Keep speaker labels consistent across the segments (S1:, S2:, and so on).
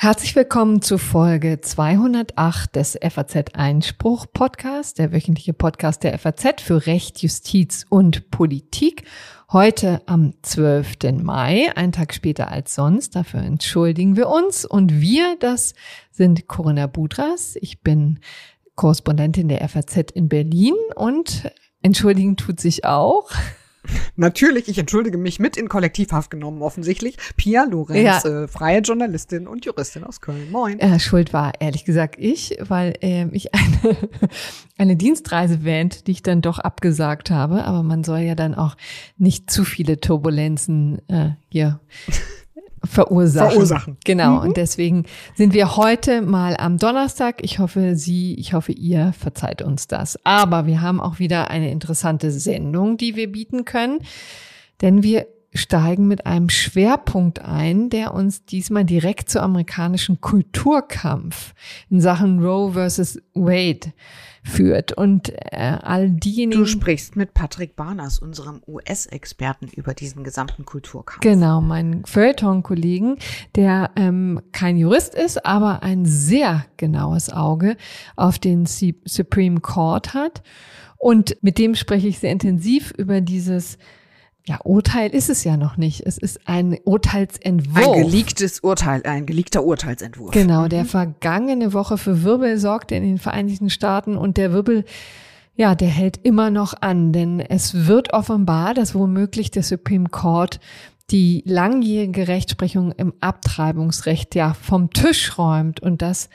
S1: Herzlich willkommen zu Folge 208 des FAZ Einspruch Podcast, der wöchentliche Podcast der FAZ für Recht, Justiz und Politik. Heute am 12. Mai, einen Tag später als sonst. Dafür entschuldigen wir uns. Und wir, das sind Corinna Budras. Ich bin Korrespondentin der FAZ in Berlin und entschuldigen tut sich auch
S2: Natürlich, ich entschuldige mich mit in Kollektivhaft genommen, offensichtlich. Pia Lorenz, ja. äh, freie Journalistin und Juristin aus Köln. Moin.
S1: Äh, Schuld war ehrlich gesagt ich, weil äh, ich eine, eine Dienstreise wähnt, die ich dann doch abgesagt habe. Aber man soll ja dann auch nicht zu viele Turbulenzen äh, hier verursachen.
S2: Verursachen.
S1: Genau. Mhm. Und deswegen sind wir heute mal am Donnerstag. Ich hoffe, Sie, ich hoffe, ihr verzeiht uns das. Aber wir haben auch wieder eine interessante Sendung, die wir bieten können. Denn wir steigen mit einem Schwerpunkt ein, der uns diesmal direkt zu amerikanischen Kulturkampf in Sachen Roe versus Wade führt. Und äh, all diejenigen.
S2: Du sprichst mit Patrick Barners, unserem US-Experten, über diesen gesamten Kulturkampf.
S1: Genau, meinen Feuilleton-Kollegen, der ähm, kein Jurist ist, aber ein sehr genaues Auge auf den Supreme Court hat. Und mit dem spreche ich sehr intensiv über dieses ja, Urteil ist es ja noch nicht. Es ist ein Urteilsentwurf.
S2: Ein geleaktes Urteil, ein geleakter Urteilsentwurf.
S1: Genau, der mhm. vergangene Woche für Wirbel sorgte in den Vereinigten Staaten und der Wirbel, ja, der hält immer noch an, denn es wird offenbar, dass womöglich der Supreme Court die langjährige Rechtsprechung im Abtreibungsrecht ja vom Tisch räumt und das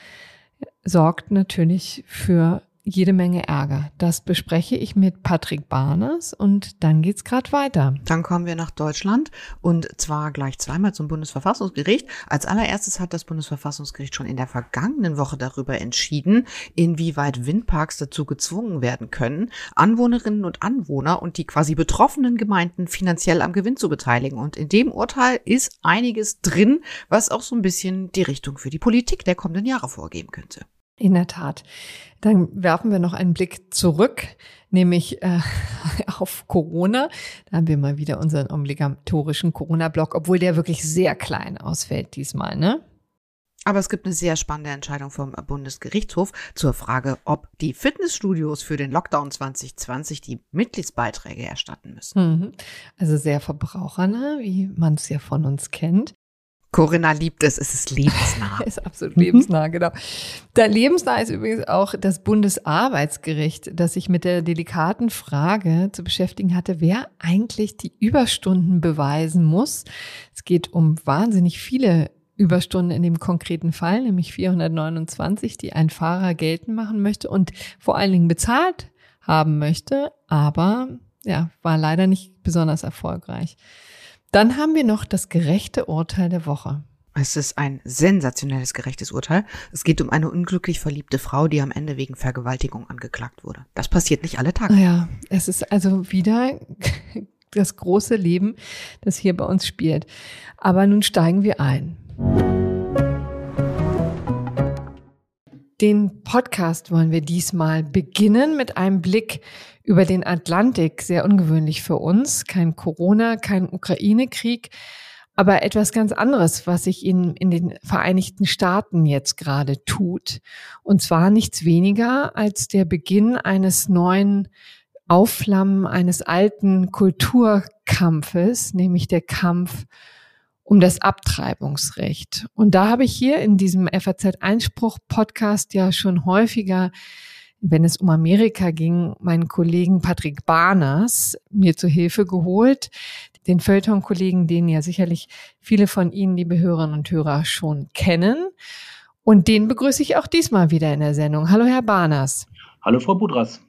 S1: sorgt natürlich für jede Menge Ärger. Das bespreche ich mit Patrick Barners und dann geht's gerade weiter.
S2: Dann kommen wir nach Deutschland und zwar gleich zweimal zum Bundesverfassungsgericht. Als allererstes hat das Bundesverfassungsgericht schon in der vergangenen Woche darüber entschieden, inwieweit Windparks dazu gezwungen werden können, Anwohnerinnen und Anwohner und die quasi betroffenen Gemeinden finanziell am Gewinn zu beteiligen. Und in dem Urteil ist einiges drin, was auch so ein bisschen die Richtung für die Politik der kommenden Jahre vorgeben könnte.
S1: In der Tat. Dann werfen wir noch einen Blick zurück, nämlich äh, auf Corona. Da haben wir mal wieder unseren obligatorischen Corona-Block, obwohl der wirklich sehr klein ausfällt diesmal, ne?
S2: Aber es gibt eine sehr spannende Entscheidung vom Bundesgerichtshof zur Frage, ob die Fitnessstudios für den Lockdown 2020 die Mitgliedsbeiträge erstatten müssen.
S1: Mhm. Also sehr verbrauchernah, wie man es ja von uns kennt.
S2: Corinna liebt es, es ist lebensnah.
S1: ist absolut lebensnah, genau. Da lebensnah ist übrigens auch das Bundesarbeitsgericht, das sich mit der delikaten Frage zu beschäftigen hatte, wer eigentlich die Überstunden beweisen muss. Es geht um wahnsinnig viele Überstunden in dem konkreten Fall, nämlich 429, die ein Fahrer geltend machen möchte und vor allen Dingen bezahlt haben möchte, aber ja, war leider nicht besonders erfolgreich. Dann haben wir noch das gerechte Urteil der Woche.
S2: Es ist ein sensationelles gerechtes Urteil. Es geht um eine unglücklich verliebte Frau, die am Ende wegen Vergewaltigung angeklagt wurde. Das passiert nicht alle Tage.
S1: Ja, es ist also wieder das große Leben, das hier bei uns spielt. Aber nun steigen wir ein. Den Podcast wollen wir diesmal beginnen mit einem Blick über den Atlantik. Sehr ungewöhnlich für uns. Kein Corona, kein Ukraine-Krieg, aber etwas ganz anderes, was sich in, in den Vereinigten Staaten jetzt gerade tut. Und zwar nichts weniger als der Beginn eines neuen Aufflammen eines alten Kulturkampfes, nämlich der Kampf um das Abtreibungsrecht. Und da habe ich hier in diesem FAZ-Einspruch-Podcast ja schon häufiger, wenn es um Amerika ging, meinen Kollegen Patrick Barners mir zu Hilfe geholt, den Feuilleton-Kollegen, den ja sicherlich viele von Ihnen, liebe Hörerinnen und Hörer, schon kennen. Und den begrüße ich auch diesmal wieder in der Sendung. Hallo, Herr Barners.
S3: Hallo, Frau Budras.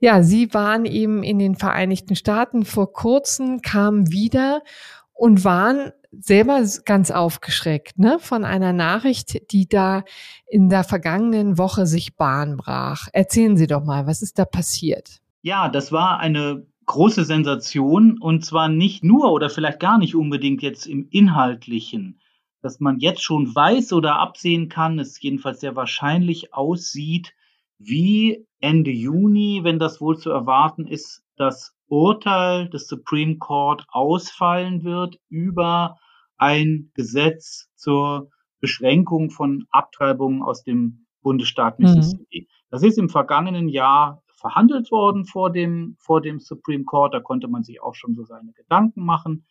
S1: Ja, Sie waren eben in den Vereinigten Staaten vor kurzem, kamen wieder und waren selber ganz aufgeschreckt ne, von einer Nachricht, die da in der vergangenen Woche sich Bahn brach. Erzählen Sie doch mal, was ist da passiert?
S3: Ja, das war eine große Sensation und zwar nicht nur oder vielleicht gar nicht unbedingt jetzt im Inhaltlichen, dass man jetzt schon weiß oder absehen kann, es jedenfalls sehr wahrscheinlich aussieht, wie Ende Juni, wenn das wohl zu erwarten ist, das Urteil des Supreme Court ausfallen wird über ein Gesetz zur Beschränkung von Abtreibungen aus dem Bundesstaat. Mississippi. Mhm. Das ist im vergangenen Jahr verhandelt worden vor dem, vor dem Supreme Court. Da konnte man sich auch schon so seine Gedanken machen,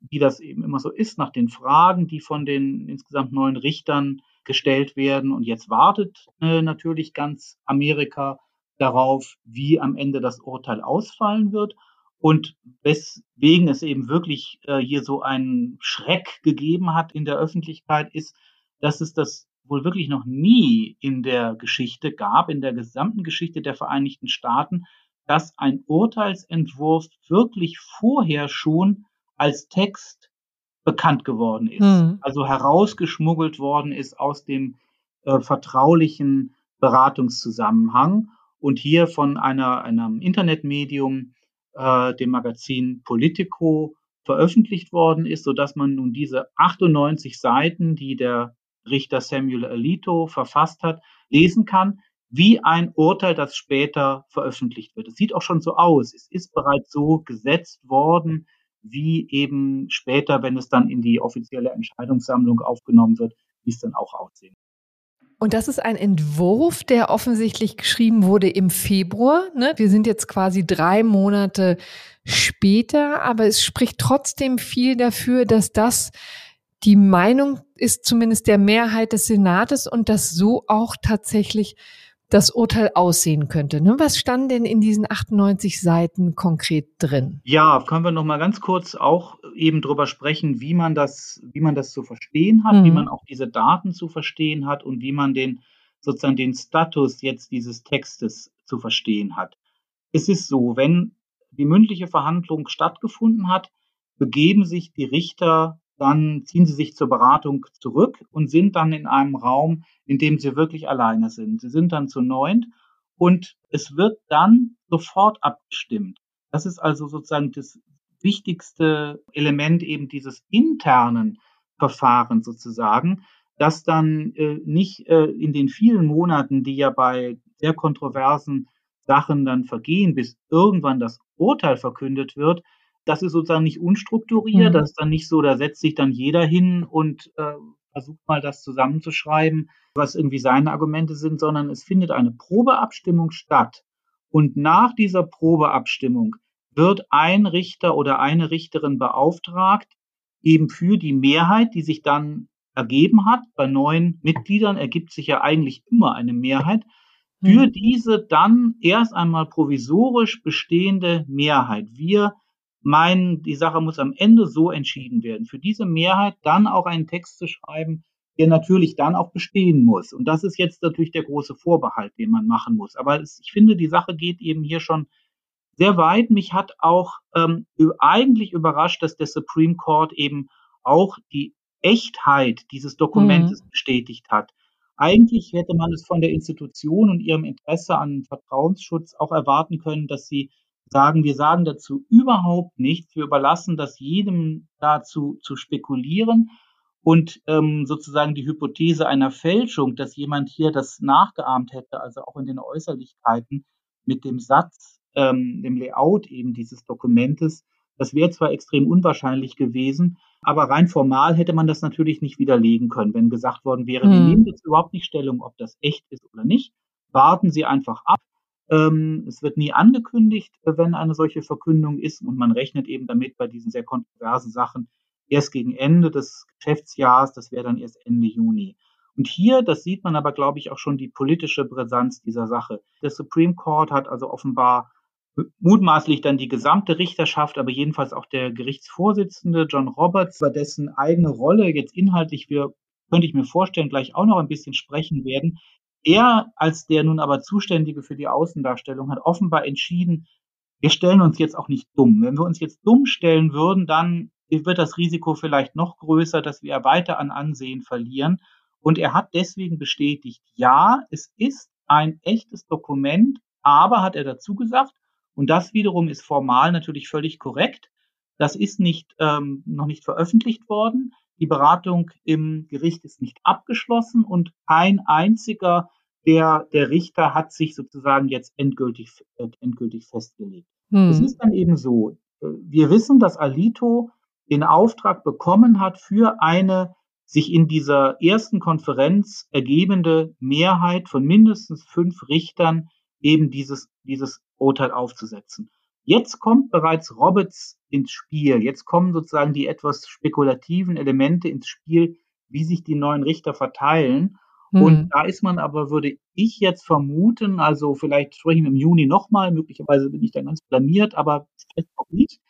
S3: wie das eben immer so ist, nach den Fragen, die von den insgesamt neun Richtern gestellt werden. Und jetzt wartet äh, natürlich ganz Amerika darauf, wie am Ende das Urteil ausfallen wird. Und weswegen es eben wirklich äh, hier so einen Schreck gegeben hat in der Öffentlichkeit, ist, dass es das wohl wirklich noch nie in der Geschichte gab, in der gesamten Geschichte der Vereinigten Staaten, dass ein Urteilsentwurf wirklich vorher schon als Text bekannt geworden ist, hm. also herausgeschmuggelt worden ist aus dem äh, vertraulichen Beratungszusammenhang und hier von einer, einem Internetmedium, äh, dem Magazin Politico, veröffentlicht worden ist, so dass man nun diese 98 Seiten, die der Richter Samuel Alito verfasst hat, lesen kann, wie ein Urteil, das später veröffentlicht wird. Es sieht auch schon so aus. Es ist bereits so gesetzt worden, wie eben später, wenn es dann in die offizielle Entscheidungssammlung aufgenommen wird, wie es dann auch aussehen.
S1: Und das ist ein Entwurf, der offensichtlich geschrieben wurde im Februar. Ne? Wir sind jetzt quasi drei Monate später, aber es spricht trotzdem viel dafür, dass das die Meinung ist zumindest der Mehrheit des Senates und dass so auch tatsächlich das Urteil aussehen könnte. Ne? Was stand denn in diesen 98 Seiten konkret drin?
S3: Ja, können wir noch mal ganz kurz auch eben drüber sprechen, wie man das, wie man das zu verstehen hat, mhm. wie man auch diese Daten zu verstehen hat und wie man den sozusagen den Status jetzt dieses Textes zu verstehen hat. Es ist so, wenn die mündliche Verhandlung stattgefunden hat, begeben sich die Richter dann ziehen sie sich zur Beratung zurück und sind dann in einem Raum, in dem sie wirklich alleine sind. Sie sind dann zu neunt und es wird dann sofort abgestimmt. Das ist also sozusagen das wichtigste Element eben dieses internen Verfahrens sozusagen, dass dann äh, nicht äh, in den vielen Monaten, die ja bei sehr kontroversen Sachen dann vergehen, bis irgendwann das Urteil verkündet wird, das ist sozusagen nicht unstrukturiert, mhm. das ist dann nicht so, da setzt sich dann jeder hin und äh, versucht mal das zusammenzuschreiben, was irgendwie seine Argumente sind, sondern es findet eine Probeabstimmung statt. Und nach dieser Probeabstimmung wird ein Richter oder eine Richterin beauftragt, eben für die Mehrheit, die sich dann ergeben hat, bei neun Mitgliedern ergibt sich ja eigentlich immer eine Mehrheit, für mhm. diese dann erst einmal provisorisch bestehende Mehrheit. Wir meinen, die Sache muss am Ende so entschieden werden. Für diese Mehrheit dann auch einen Text zu schreiben, der natürlich dann auch bestehen muss. Und das ist jetzt natürlich der große Vorbehalt, den man machen muss. Aber es, ich finde, die Sache geht eben hier schon sehr weit. Mich hat auch ähm, eigentlich überrascht, dass der Supreme Court eben auch die Echtheit dieses Dokumentes mhm. bestätigt hat. Eigentlich hätte man es von der Institution und ihrem Interesse an Vertrauensschutz auch erwarten können, dass sie sagen, wir sagen dazu überhaupt nichts. Wir überlassen das jedem dazu zu spekulieren und ähm, sozusagen die Hypothese einer Fälschung, dass jemand hier das nachgeahmt hätte, also auch in den Äußerlichkeiten mit dem Satz, ähm, dem Layout eben dieses Dokumentes, das wäre zwar extrem unwahrscheinlich gewesen, aber rein formal hätte man das natürlich nicht widerlegen können, wenn gesagt worden wäre, hm. wir nehmen jetzt überhaupt nicht Stellung, ob das echt ist oder nicht. Warten Sie einfach ab. Ähm, es wird nie angekündigt, äh, wenn eine solche Verkündung ist und man rechnet eben damit bei diesen sehr kontroversen Sachen erst gegen Ende des Geschäftsjahres, das wäre dann erst Ende Juni. Und hier, das sieht man aber, glaube ich, auch schon die politische Brisanz dieser Sache. Der Supreme Court hat also offenbar mutmaßlich dann die gesamte Richterschaft, aber jedenfalls auch der Gerichtsvorsitzende John Roberts, über dessen eigene Rolle jetzt inhaltlich wir, könnte ich mir vorstellen, gleich auch noch ein bisschen sprechen werden, er als der nun aber Zuständige für die Außendarstellung hat offenbar entschieden, wir stellen uns jetzt auch nicht dumm. Wenn wir uns jetzt dumm stellen würden, dann wird das Risiko vielleicht noch größer, dass wir weiter an Ansehen verlieren. Und er hat deswegen bestätigt, ja, es ist ein echtes Dokument, aber hat er dazu gesagt, und das wiederum ist formal natürlich völlig korrekt, das ist nicht, ähm, noch nicht veröffentlicht worden. Die Beratung im Gericht ist nicht abgeschlossen und kein einziger der, der Richter hat sich sozusagen jetzt endgültig, äh, endgültig festgelegt. Hm. Es ist dann eben so, äh, wir wissen, dass Alito den Auftrag bekommen hat für eine sich in dieser ersten Konferenz ergebende Mehrheit von mindestens fünf Richtern eben dieses, dieses Urteil aufzusetzen. Jetzt kommt bereits Roberts ins Spiel. Jetzt kommen sozusagen die etwas spekulativen Elemente ins Spiel, wie sich die neuen Richter verteilen. Hm. Und da ist man aber, würde ich jetzt vermuten, also vielleicht sprechen wir im Juni nochmal, möglicherweise bin ich da ganz blamiert, aber vielleicht auch nicht.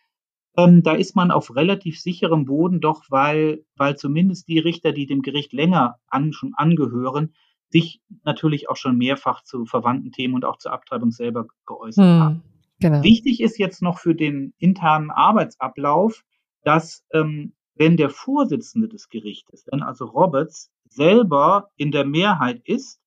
S3: Ähm, da ist man auf relativ sicherem Boden doch, weil, weil zumindest die Richter, die dem Gericht länger an, schon angehören, sich natürlich auch schon mehrfach zu verwandten Themen und auch zur Abtreibung selber geäußert hm, haben. Genau. Wichtig ist jetzt noch für den internen Arbeitsablauf, dass ähm, wenn der Vorsitzende des Gerichtes, wenn also Roberts selber in der Mehrheit ist,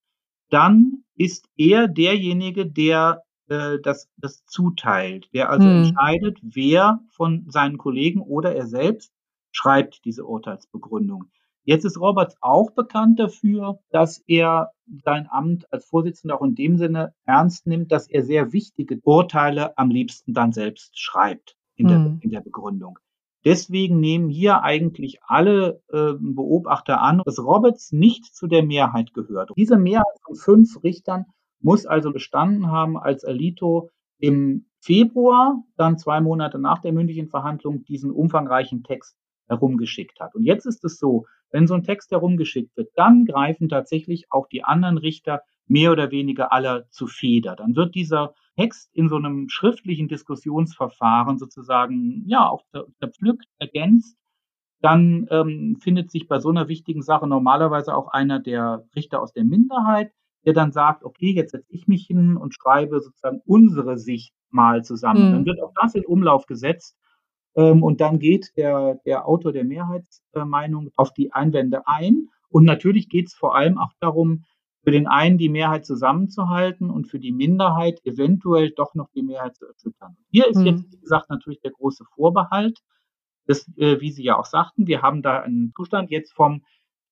S3: dann ist er derjenige, der äh, das, das zuteilt, der also hm. entscheidet, wer von seinen Kollegen oder er selbst schreibt diese Urteilsbegründung. Jetzt ist Roberts auch bekannt dafür, dass er sein Amt als Vorsitzender auch in dem Sinne ernst nimmt, dass er sehr wichtige Urteile am liebsten dann selbst schreibt in, der, hm. in der Begründung. Deswegen nehmen hier eigentlich alle äh, Beobachter an, dass Roberts nicht zu der Mehrheit gehört. Diese Mehrheit von fünf Richtern muss also bestanden haben, als Alito im Februar, dann zwei Monate nach der mündlichen Verhandlung, diesen umfangreichen Text herumgeschickt hat. Und jetzt ist es so, wenn so ein Text herumgeschickt wird, dann greifen tatsächlich auch die anderen Richter mehr oder weniger aller zu Feder. Dann wird dieser Text in so einem schriftlichen Diskussionsverfahren sozusagen ja auch zerpflückt, ergänzt. Dann ähm, findet sich bei so einer wichtigen Sache normalerweise auch einer der Richter aus der Minderheit, der dann sagt, okay, jetzt setze ich mich hin und schreibe sozusagen unsere Sicht mal zusammen. Mhm. Dann wird auch das in Umlauf gesetzt und dann geht der, der Autor der Mehrheitsmeinung auf die Einwände ein. Und natürlich geht es vor allem auch darum, für den einen die Mehrheit zusammenzuhalten und für die Minderheit eventuell doch noch die Mehrheit zu erschüttern. Hier ist mhm. jetzt, wie gesagt, natürlich der große Vorbehalt, das, äh, wie Sie ja auch sagten, wir haben da einen Zustand jetzt vom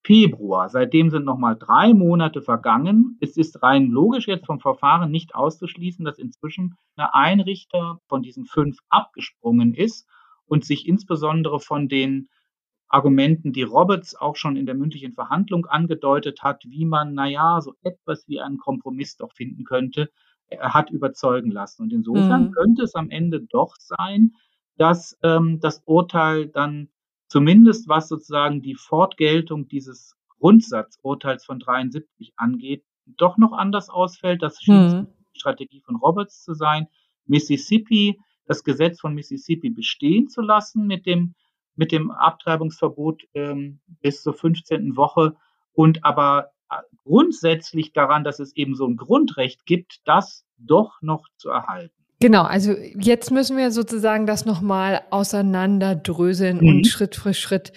S3: Februar. Seitdem sind nochmal drei Monate vergangen. Es ist rein logisch jetzt vom Verfahren nicht auszuschließen, dass inzwischen eine Einrichter von diesen fünf abgesprungen ist und sich insbesondere von den Argumenten, die Roberts auch schon in der mündlichen Verhandlung angedeutet hat, wie man, naja, so etwas wie einen Kompromiss doch finden könnte, er hat überzeugen lassen. Und insofern mhm. könnte es am Ende doch sein, dass ähm, das Urteil dann zumindest was sozusagen die Fortgeltung dieses Grundsatzurteils von 73 angeht, doch noch anders ausfällt. Das scheint mhm. die Strategie von Roberts zu sein. Mississippi, das Gesetz von Mississippi bestehen zu lassen mit dem mit dem Abtreibungsverbot ähm, bis zur 15. Woche und aber äh, grundsätzlich daran, dass es eben so ein Grundrecht gibt, das doch noch zu erhalten.
S1: Genau, also jetzt müssen wir sozusagen das nochmal auseinanderdröseln mhm. und Schritt für Schritt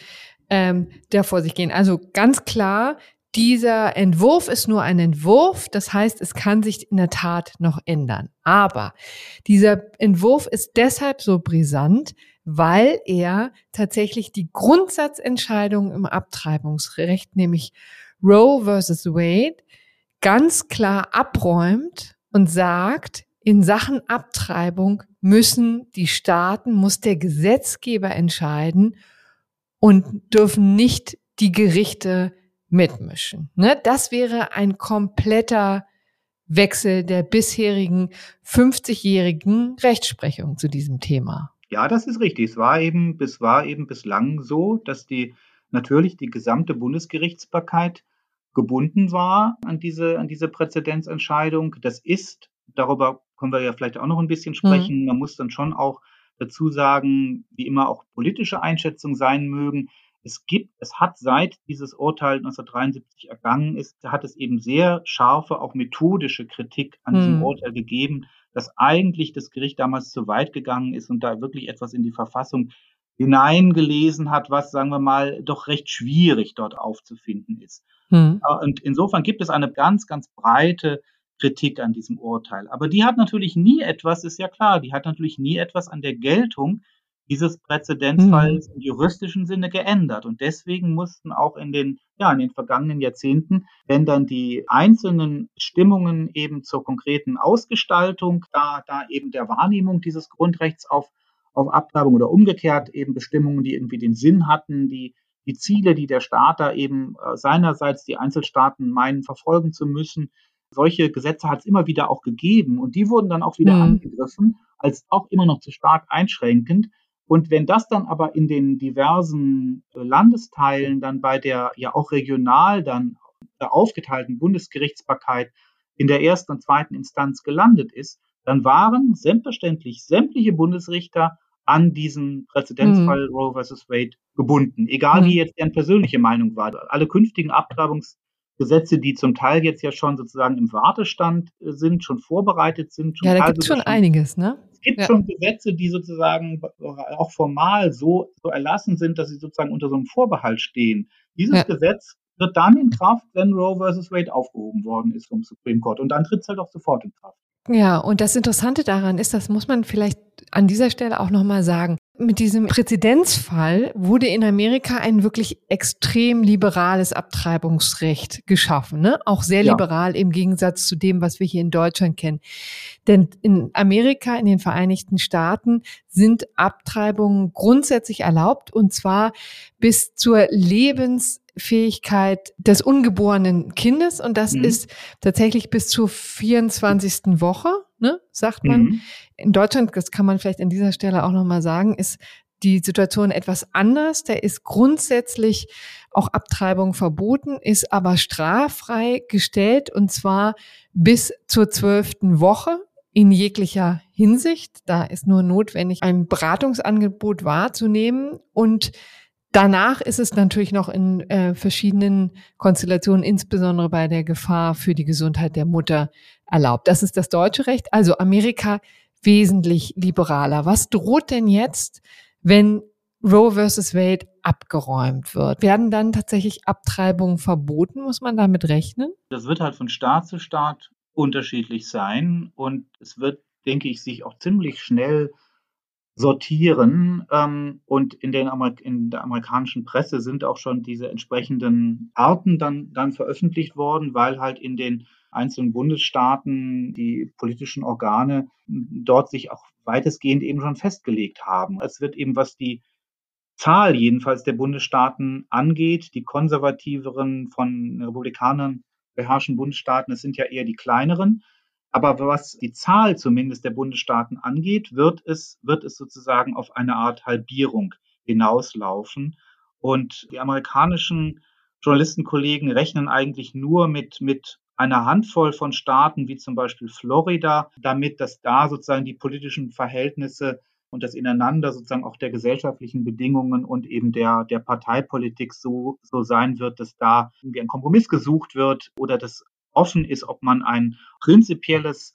S1: ähm, der vor sich gehen. Also ganz klar, dieser Entwurf ist nur ein Entwurf, das heißt, es kann sich in der Tat noch ändern. Aber dieser Entwurf ist deshalb so brisant, weil er tatsächlich die Grundsatzentscheidung im Abtreibungsrecht, nämlich Roe versus Wade, ganz klar abräumt und sagt, in Sachen Abtreibung müssen die Staaten, muss der Gesetzgeber entscheiden und dürfen nicht die Gerichte mitmischen. Ne? Das wäre ein kompletter Wechsel der bisherigen 50-jährigen Rechtsprechung zu diesem Thema.
S3: Ja, das ist richtig. Es war eben, es war eben bislang so, dass die natürlich die gesamte Bundesgerichtsbarkeit gebunden war an diese, an diese Präzedenzentscheidung. Das ist, darüber können wir ja vielleicht auch noch ein bisschen mhm. sprechen. Mhm. Man muss dann schon auch dazu sagen, wie immer auch politische Einschätzungen sein mögen. Es gibt, es hat seit dieses Urteil 1973 ergangen ist, hat es eben sehr scharfe, auch methodische Kritik an mhm. diesem Urteil gegeben, dass eigentlich das Gericht damals zu weit gegangen ist und da wirklich etwas in die Verfassung hineingelesen hat, was, sagen wir mal, doch recht schwierig dort aufzufinden ist. Hm. Und insofern gibt es eine ganz, ganz breite Kritik an diesem Urteil. Aber die hat natürlich nie etwas, ist ja klar, die hat natürlich nie etwas an der Geltung dieses Präzedenzfalls mhm. im juristischen Sinne geändert. Und deswegen mussten auch in den, ja, in den vergangenen Jahrzehnten, wenn dann die einzelnen Stimmungen eben zur konkreten Ausgestaltung, da, da eben der Wahrnehmung dieses Grundrechts auf, auf Abtreibung oder umgekehrt eben Bestimmungen, die irgendwie den Sinn hatten, die, die Ziele, die der Staat da eben äh, seinerseits die Einzelstaaten meinen, verfolgen zu müssen. Solche Gesetze hat es immer wieder auch gegeben und die wurden dann auch wieder mhm. angegriffen als auch immer noch zu stark einschränkend. Und wenn das dann aber in den diversen äh, Landesteilen dann bei der ja auch regional dann aufgeteilten Bundesgerichtsbarkeit in der ersten und zweiten Instanz gelandet ist, dann waren selbstverständlich sämtliche Bundesrichter an diesen Präzedenzfall mhm. Roe versus Wade gebunden, egal mhm. wie jetzt deren persönliche Meinung war. Alle künftigen Abtreibungsgesetze, die zum Teil jetzt ja schon sozusagen im Wartestand äh, sind, schon vorbereitet sind.
S1: ja, da gibt es schon einiges, ne?
S3: gibt ja. schon Gesetze, die sozusagen auch formal so, so erlassen sind, dass sie sozusagen unter so einem Vorbehalt stehen. Dieses ja. Gesetz wird dann in Kraft, wenn Roe versus Wade aufgehoben worden ist vom Supreme Court. Und dann tritt es halt auch sofort in Kraft.
S1: Ja, und das Interessante daran ist, das muss man vielleicht an dieser Stelle auch nochmal sagen. Mit diesem Präzedenzfall wurde in Amerika ein wirklich extrem liberales Abtreibungsrecht geschaffen, ne? Auch sehr ja. liberal im Gegensatz zu dem, was wir hier in Deutschland kennen. Denn in Amerika, in den Vereinigten Staaten sind Abtreibungen grundsätzlich erlaubt und zwar bis zur Lebens Fähigkeit des ungeborenen Kindes und das mhm. ist tatsächlich bis zur 24. Woche, ne, sagt man. Mhm. In Deutschland, das kann man vielleicht an dieser Stelle auch nochmal sagen, ist die Situation etwas anders. Da ist grundsätzlich auch Abtreibung verboten, ist aber straffrei gestellt und zwar bis zur zwölften Woche in jeglicher Hinsicht. Da ist nur notwendig, ein Beratungsangebot wahrzunehmen und Danach ist es natürlich noch in äh, verschiedenen Konstellationen, insbesondere bei der Gefahr für die Gesundheit der Mutter, erlaubt. Das ist das deutsche Recht. Also Amerika wesentlich liberaler. Was droht denn jetzt, wenn Roe versus Wade abgeräumt wird? Werden dann tatsächlich Abtreibungen verboten? Muss man damit rechnen?
S3: Das wird halt von Staat zu Staat unterschiedlich sein und es wird, denke ich, sich auch ziemlich schnell sortieren. Ähm, und in, den in der amerikanischen Presse sind auch schon diese entsprechenden Arten dann, dann veröffentlicht worden, weil halt in den einzelnen Bundesstaaten die politischen Organe dort sich auch weitestgehend eben schon festgelegt haben. Es wird eben, was die Zahl jedenfalls der Bundesstaaten angeht, die konservativeren von Republikanern beherrschten Bundesstaaten, es sind ja eher die kleineren, aber was die Zahl zumindest der Bundesstaaten angeht, wird es, wird es sozusagen auf eine Art Halbierung hinauslaufen. Und die amerikanischen Journalistenkollegen rechnen eigentlich nur mit, mit einer Handvoll von Staaten, wie zum Beispiel Florida, damit, dass da sozusagen die politischen Verhältnisse und das Ineinander sozusagen auch der gesellschaftlichen Bedingungen und eben der, der Parteipolitik so, so sein wird, dass da irgendwie ein Kompromiss gesucht wird oder dass offen ist, ob man ein prinzipielles,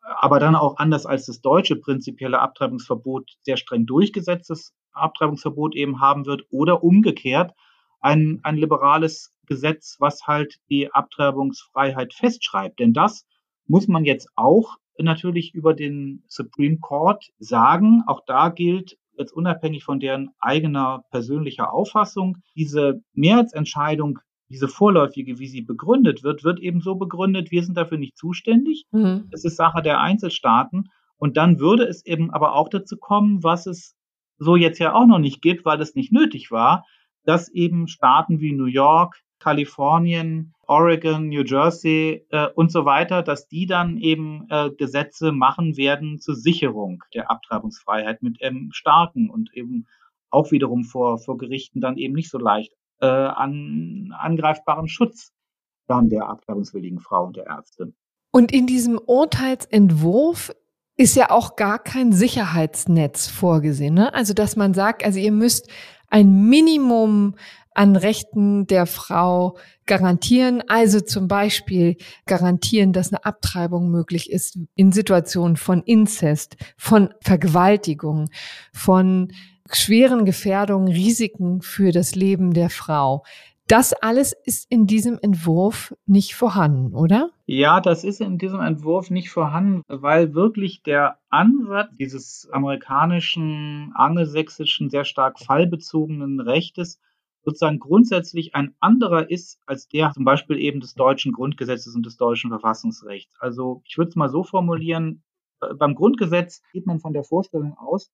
S3: aber dann auch anders als das deutsche prinzipielle Abtreibungsverbot sehr streng durchgesetztes Abtreibungsverbot eben haben wird oder umgekehrt ein, ein liberales Gesetz, was halt die Abtreibungsfreiheit festschreibt. Denn das muss man jetzt auch natürlich über den Supreme Court sagen. Auch da gilt, jetzt unabhängig von deren eigener persönlicher Auffassung, diese Mehrheitsentscheidung diese vorläufige, wie sie begründet wird, wird eben so begründet, wir sind dafür nicht zuständig. Mhm. Es ist Sache der Einzelstaaten. Und dann würde es eben aber auch dazu kommen, was es so jetzt ja auch noch nicht gibt, weil es nicht nötig war, dass eben Staaten wie New York, Kalifornien, Oregon, New Jersey äh, und so weiter, dass die dann eben äh, Gesetze machen werden zur Sicherung der Abtreibungsfreiheit mit ähm, starken und eben auch wiederum vor, vor Gerichten dann eben nicht so leicht äh, an angreifbaren Schutz dann der abtreibungswilligen Frau und der Ärztin.
S1: Und in diesem Urteilsentwurf ist ja auch gar kein Sicherheitsnetz vorgesehen. Ne? Also dass man sagt, also ihr müsst ein Minimum an Rechten der Frau garantieren. Also zum Beispiel garantieren, dass eine Abtreibung möglich ist in Situationen von Inzest, von Vergewaltigung, von schweren Gefährdungen, Risiken für das Leben der Frau. Das alles ist in diesem Entwurf nicht vorhanden, oder?
S3: Ja, das ist in diesem Entwurf nicht vorhanden, weil wirklich der Ansatz dieses amerikanischen, angelsächsischen, sehr stark fallbezogenen Rechtes sozusagen grundsätzlich ein anderer ist als der zum Beispiel eben des deutschen Grundgesetzes und des deutschen Verfassungsrechts. Also ich würde es mal so formulieren, äh, beim Grundgesetz geht man von der Vorstellung aus,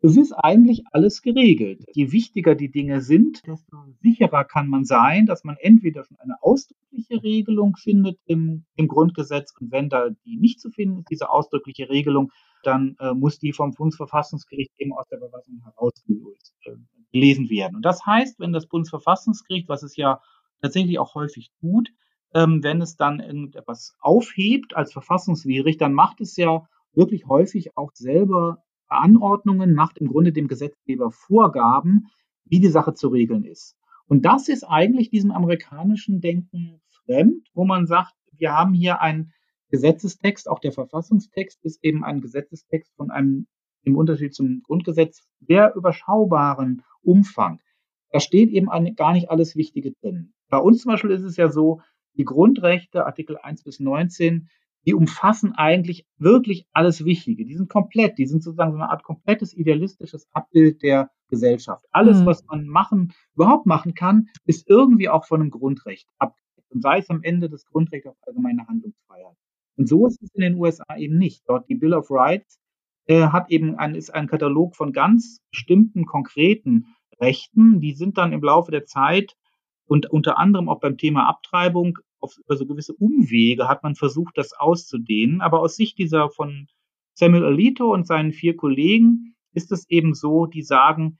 S3: es ist eigentlich alles geregelt. Je wichtiger die Dinge sind, desto sicherer kann man sein, dass man entweder schon eine ausdrückliche Regelung findet im, im Grundgesetz und wenn da die nicht zu finden ist, diese ausdrückliche Regelung, dann äh, muss die vom Bundesverfassungsgericht eben aus der Verfassung herausgelöst äh, gelesen werden. Und das heißt, wenn das Bundesverfassungsgericht, was es ja tatsächlich auch häufig tut, ähm, wenn es dann irgendetwas aufhebt als verfassungswidrig, dann macht es ja wirklich häufig auch selber Anordnungen, macht im Grunde dem Gesetzgeber Vorgaben, wie die Sache zu regeln ist. Und das ist eigentlich diesem amerikanischen Denken fremd, wo man sagt, wir haben hier einen Gesetzestext, auch der Verfassungstext ist eben ein Gesetzestext von einem im Unterschied zum Grundgesetz sehr überschaubaren Umfang. Da steht eben gar nicht alles Wichtige drin. Bei uns zum Beispiel ist es ja so, die Grundrechte, Artikel 1 bis 19, die umfassen eigentlich wirklich alles Wichtige. Die sind komplett, die sind sozusagen so eine Art komplettes idealistisches Abbild der Gesellschaft. Alles, mhm. was man machen, überhaupt machen kann, ist irgendwie auch von einem Grundrecht abgedeckt. Und sei es am Ende das Grundrecht auf allgemeine Handlungsfreiheit. Und so ist es in den USA eben nicht. Dort die Bill of Rights äh, hat eben ein, ist ein Katalog von ganz bestimmten konkreten Rechten. Die sind dann im Laufe der Zeit und unter anderem auch beim Thema Abtreibung auf, über so gewisse Umwege hat man versucht, das auszudehnen. Aber aus Sicht dieser von Samuel Alito und seinen vier Kollegen ist es eben so, die sagen,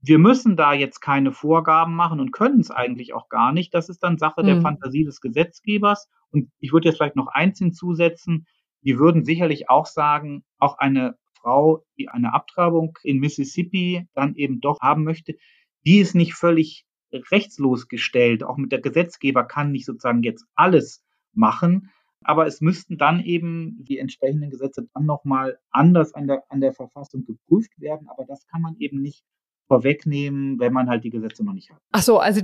S3: wir müssen da jetzt keine Vorgaben machen und können es eigentlich auch gar nicht. Das ist dann Sache mhm. der. Fantasie des Gesetzgebers. Und ich würde jetzt vielleicht noch eins hinzusetzen. Die würden sicherlich auch sagen, auch eine Frau, die eine Abtreibung in Mississippi dann eben doch haben möchte, die ist nicht völlig rechtslos gestellt. Auch mit der Gesetzgeber kann nicht sozusagen jetzt alles machen. Aber es müssten dann eben die entsprechenden Gesetze dann nochmal anders an der, an der Verfassung geprüft werden. Aber das kann man eben nicht vorwegnehmen, wenn man halt die Gesetze noch nicht hat.
S1: Ach so, also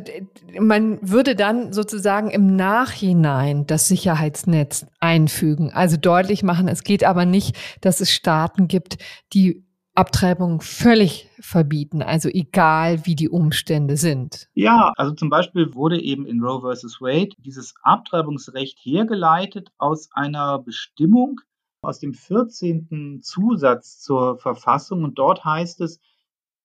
S1: man würde dann sozusagen im Nachhinein das Sicherheitsnetz einfügen, also deutlich machen, es geht aber nicht, dass es Staaten gibt, die Abtreibung völlig verbieten, also egal wie die Umstände sind.
S3: Ja, also zum Beispiel wurde eben in Roe versus Wade dieses Abtreibungsrecht hergeleitet aus einer Bestimmung aus dem 14. Zusatz zur Verfassung und dort heißt es,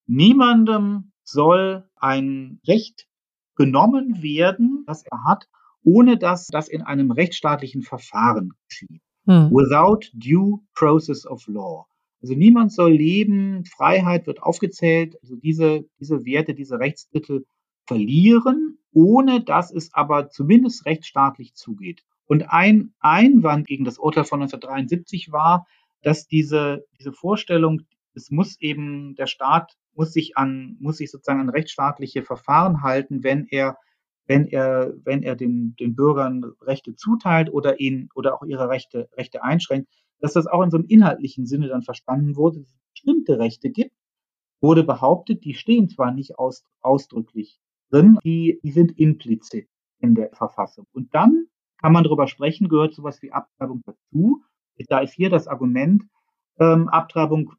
S3: niemandem soll ein Recht genommen werden, das er hat, ohne dass das in einem rechtsstaatlichen Verfahren geschieht. Hm. Without due process of law. Also niemand soll leben, Freiheit wird aufgezählt, also diese, diese Werte, diese Rechtstitel verlieren, ohne dass es aber zumindest rechtsstaatlich zugeht. Und ein Einwand gegen das Urteil von 1973 war, dass diese, diese Vorstellung, es muss eben, der Staat muss sich an, muss sich sozusagen an rechtsstaatliche Verfahren halten, wenn er, wenn er, wenn er den, den Bürgern Rechte zuteilt oder ihnen, oder auch ihre Rechte, Rechte einschränkt dass das auch in so einem inhaltlichen Sinne dann verstanden wurde, dass es bestimmte Rechte gibt, wurde behauptet, die stehen zwar nicht aus, ausdrücklich drin, die, die sind implizit in der Verfassung. Und dann kann man darüber sprechen, gehört sowas wie Abtreibung dazu. Da ist hier das Argument, ähm, Abtreibung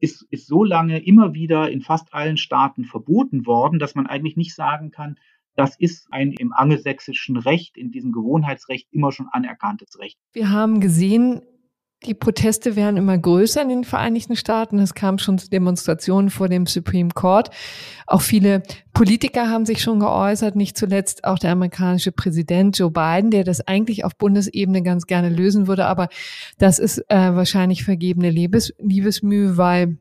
S3: ist, ist so lange immer wieder in fast allen Staaten verboten worden, dass man eigentlich nicht sagen kann, das ist ein im angelsächsischen Recht, in diesem Gewohnheitsrecht immer schon anerkanntes Recht.
S1: Wir haben gesehen, die Proteste werden immer größer in den Vereinigten Staaten. Es kam schon zu Demonstrationen vor dem Supreme Court. Auch viele Politiker haben sich schon geäußert, nicht zuletzt auch der amerikanische Präsident Joe Biden, der das eigentlich auf Bundesebene ganz gerne lösen würde. Aber das ist äh, wahrscheinlich vergebene Liebes Liebesmühe, weil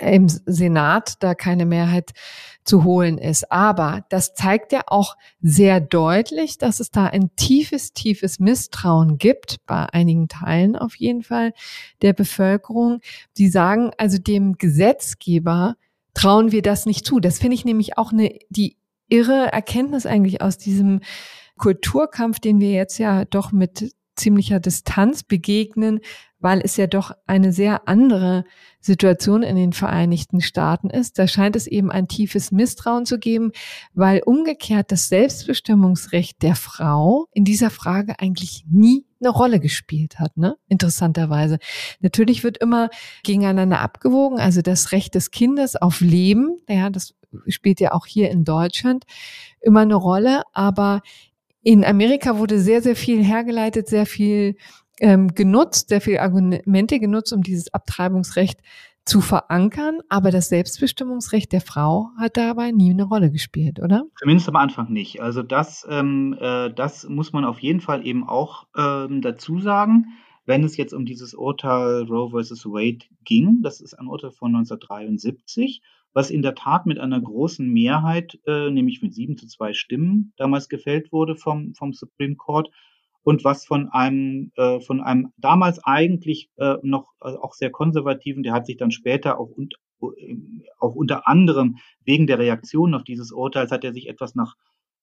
S1: im Senat da keine Mehrheit zu holen ist. Aber das zeigt ja auch sehr deutlich, dass es da ein tiefes, tiefes Misstrauen gibt, bei einigen Teilen auf jeden Fall der Bevölkerung. Die sagen also dem Gesetzgeber, trauen wir das nicht zu. Das finde ich nämlich auch eine, die irre Erkenntnis eigentlich aus diesem Kulturkampf, den wir jetzt ja doch mit ziemlicher Distanz begegnen, weil es ja doch eine sehr andere Situation in den Vereinigten Staaten ist. Da scheint es eben ein tiefes Misstrauen zu geben, weil umgekehrt das Selbstbestimmungsrecht der Frau in dieser Frage eigentlich nie eine Rolle gespielt hat, ne? Interessanterweise. Natürlich wird immer gegeneinander abgewogen, also das Recht des Kindes auf Leben, ja, das spielt ja auch hier in Deutschland immer eine Rolle, aber in Amerika wurde sehr, sehr viel hergeleitet, sehr viel ähm, genutzt, sehr viele Argumente genutzt, um dieses Abtreibungsrecht zu verankern, aber das Selbstbestimmungsrecht der Frau hat dabei nie eine Rolle gespielt, oder?
S3: Zumindest am Anfang nicht. Also das, ähm, äh, das muss man auf jeden Fall eben auch ähm, dazu sagen, wenn es jetzt um dieses Urteil Roe versus Wade ging. Das ist ein Urteil von 1973, was in der Tat mit einer großen Mehrheit, äh, nämlich mit sieben zu zwei Stimmen, damals gefällt wurde vom, vom Supreme Court und was von einem, äh, von einem damals eigentlich äh, noch äh, auch sehr konservativen, der hat sich dann später auch, und, äh, auch unter anderem wegen der Reaktion auf dieses Urteil, hat er sich etwas nach,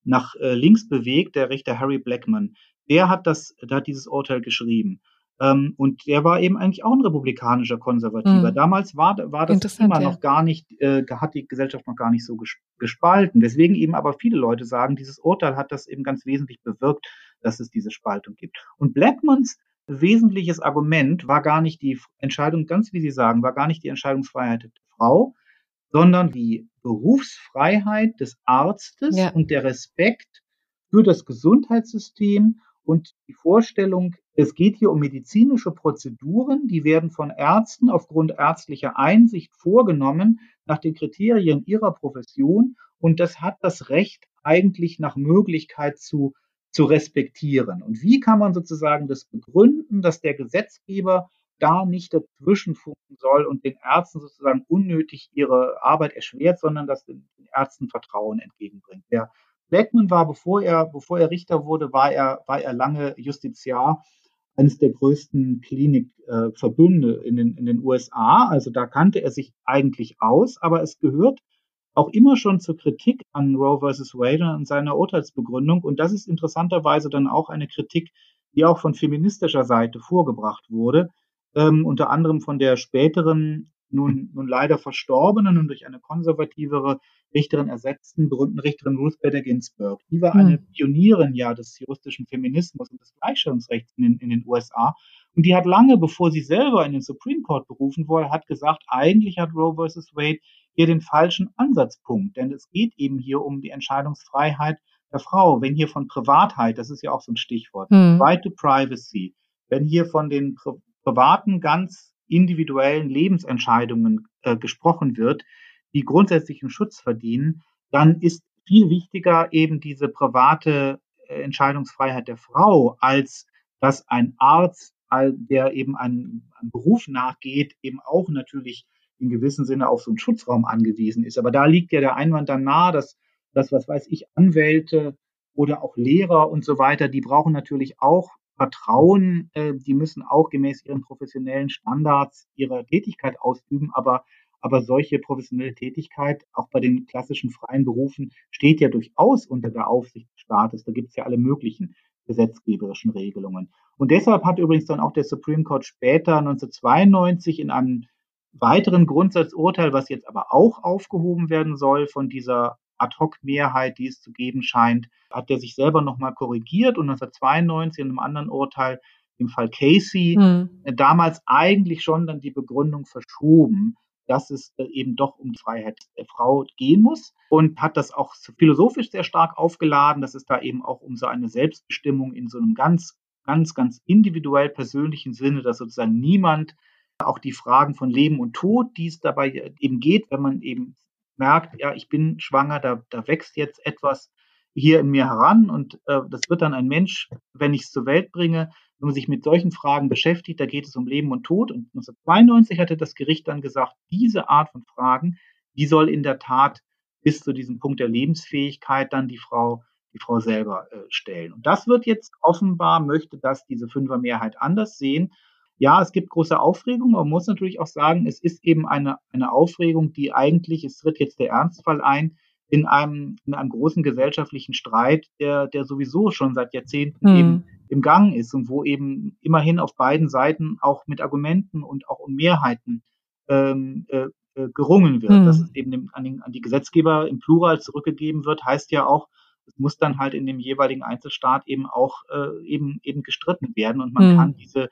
S3: nach äh, links bewegt, der Richter Harry Blackman. Der hat das, der hat dieses Urteil geschrieben. Ähm, und der war eben eigentlich auch ein republikanischer Konservativer. Mhm. Damals war, war das Thema ja. noch gar nicht, äh, hat die Gesellschaft noch gar nicht so gespalten. Deswegen eben aber viele Leute sagen, dieses Urteil hat das eben ganz wesentlich bewirkt, dass es diese Spaltung gibt. Und Blackmans wesentliches Argument war gar nicht die Entscheidung, ganz wie Sie sagen, war gar nicht die Entscheidungsfreiheit der Frau, sondern die Berufsfreiheit des Arztes ja. und der Respekt für das Gesundheitssystem und die Vorstellung, es geht hier um medizinische Prozeduren, die werden von Ärzten aufgrund ärztlicher Einsicht vorgenommen nach den Kriterien ihrer Profession und das hat das Recht eigentlich nach Möglichkeit zu zu respektieren. Und wie kann man sozusagen das begründen, dass der Gesetzgeber da nicht dazwischen funken soll und den Ärzten sozusagen unnötig ihre Arbeit erschwert, sondern dass den Ärzten Vertrauen entgegenbringt. Der Blackman war, bevor er, bevor er Richter wurde, war er, war er lange Justiziar eines der größten Klinikverbünde äh, in, den, in den USA. Also da kannte er sich eigentlich aus, aber es gehört auch immer schon zur Kritik an Roe versus Wade und seiner Urteilsbegründung. Und das ist interessanterweise dann auch eine Kritik, die auch von feministischer Seite vorgebracht wurde, ähm, unter anderem von der späteren, nun, nun leider verstorbenen und durch eine konservativere Richterin ersetzten, berühmten Richterin Ruth Bader Ginsburg. Die war eine hm. Pionierin ja des juristischen Feminismus und des Gleichstellungsrechts in den, in den USA. Und die hat lange, bevor sie selber in den Supreme Court berufen wurde, hat gesagt, eigentlich hat Roe versus Wade hier den falschen Ansatzpunkt, denn es geht eben hier um die Entscheidungsfreiheit der Frau. Wenn hier von Privatheit, das ist ja auch so ein Stichwort, hm. right to privacy, wenn hier von den pri privaten, ganz individuellen Lebensentscheidungen äh, gesprochen wird, die grundsätzlichen Schutz verdienen, dann ist viel wichtiger eben diese private äh, Entscheidungsfreiheit der Frau, als dass ein Arzt, der eben einem Beruf nachgeht, eben auch natürlich in gewissem Sinne auf so einen Schutzraum angewiesen ist. Aber da liegt ja der Einwand dann nahe, dass, dass was weiß ich, Anwälte oder auch Lehrer und so weiter, die brauchen natürlich auch Vertrauen, äh, die müssen auch gemäß ihren professionellen Standards ihre Tätigkeit ausüben, aber aber solche professionelle Tätigkeit, auch bei den klassischen freien Berufen, steht ja durchaus unter der Aufsicht des Staates. Da gibt es ja alle möglichen gesetzgeberischen Regelungen. Und deshalb hat übrigens dann auch der Supreme Court später 1992 in einem weiteren Grundsatzurteil, was jetzt aber auch aufgehoben werden soll von dieser Ad-hoc-Mehrheit, die es zu geben scheint, hat der sich selber nochmal korrigiert und 1992 in einem anderen Urteil, im Fall Casey, hm. damals eigentlich schon dann die Begründung verschoben, dass es äh, eben doch um die Freiheit der Frau gehen muss und hat das auch philosophisch sehr stark aufgeladen, dass es da eben auch um so eine Selbstbestimmung in so einem ganz, ganz, ganz individuell persönlichen Sinne, dass sozusagen niemand auch die Fragen von Leben und Tod, die es dabei eben geht, wenn man eben merkt, ja, ich bin schwanger, da, da wächst jetzt etwas hier in mir heran und äh, das wird dann ein Mensch, wenn ich es zur Welt bringe, wenn man sich mit solchen Fragen beschäftigt, da geht es um Leben und Tod. Und 1992 hatte das Gericht dann gesagt, diese Art von Fragen, die soll in der Tat bis zu diesem Punkt der Lebensfähigkeit dann die Frau, die Frau selber äh, stellen. Und das wird jetzt offenbar, möchte das diese Fünfermehrheit anders sehen ja, es gibt große Aufregung. Man muss natürlich auch sagen, es ist eben eine, eine Aufregung, die eigentlich, es tritt jetzt der Ernstfall ein, in einem, in einem großen gesellschaftlichen Streit, der, der sowieso schon seit Jahrzehnten mhm. eben im Gang ist und wo eben immerhin auf beiden Seiten auch mit Argumenten und auch um Mehrheiten ähm, äh, äh, gerungen wird. Mhm. Dass es eben dem, an, den, an die Gesetzgeber im Plural zurückgegeben wird, heißt ja auch, es muss dann halt in dem jeweiligen Einzelstaat eben auch äh, eben eben gestritten werden und man mhm. kann diese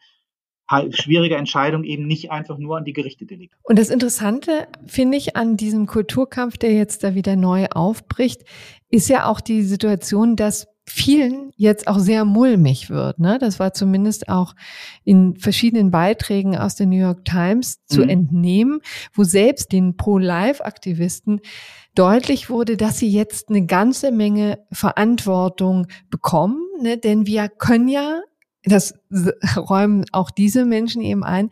S3: schwierige Entscheidung eben nicht einfach nur an die Gerichte delegieren.
S1: Und das Interessante finde ich an diesem Kulturkampf, der jetzt da wieder neu aufbricht, ist ja auch die Situation, dass vielen jetzt auch sehr mulmig wird. Ne? Das war zumindest auch in verschiedenen Beiträgen aus der New York Times zu mhm. entnehmen, wo selbst den Pro-Life-Aktivisten deutlich wurde, dass sie jetzt eine ganze Menge Verantwortung bekommen. Ne? Denn wir können ja, das räumen auch diese Menschen eben ein,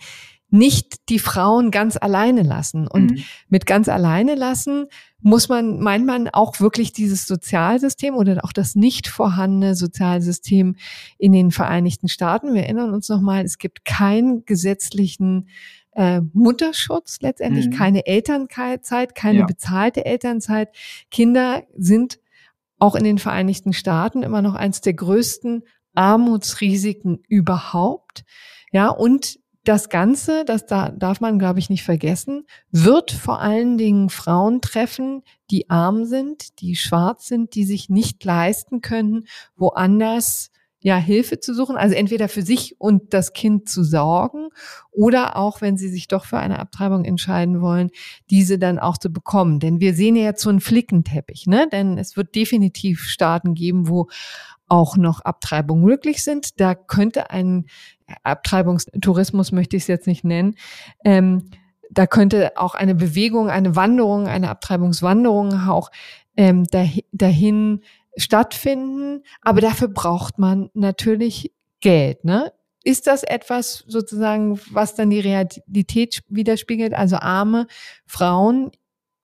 S1: nicht die Frauen ganz alleine lassen. Und mhm. mit ganz alleine lassen muss man, meint man auch wirklich dieses Sozialsystem oder auch das nicht vorhandene Sozialsystem in den Vereinigten Staaten. Wir erinnern uns nochmal, es gibt keinen gesetzlichen äh, Mutterschutz, letztendlich mhm. keine Elternzeit, keine ja. bezahlte Elternzeit. Kinder sind auch in den Vereinigten Staaten immer noch eines der größten Armutsrisiken überhaupt. Ja, und das Ganze, das da darf man, glaube ich, nicht vergessen, wird vor allen Dingen Frauen treffen, die arm sind, die schwarz sind, die sich nicht leisten können, woanders ja Hilfe zu suchen, also entweder für sich und das Kind zu sorgen oder auch, wenn sie sich doch für eine Abtreibung entscheiden wollen, diese dann auch zu bekommen. Denn wir sehen ja jetzt so einen Flickenteppich, ne? Denn es wird definitiv Staaten geben, wo auch noch Abtreibungen möglich sind. Da könnte ein Abtreibungstourismus, möchte ich es jetzt nicht nennen, ähm, da könnte auch eine Bewegung, eine Wanderung, eine Abtreibungswanderung auch ähm, dahin stattfinden. Aber dafür braucht man natürlich Geld. Ne? Ist das etwas sozusagen, was dann die Realität widerspiegelt? Also arme Frauen,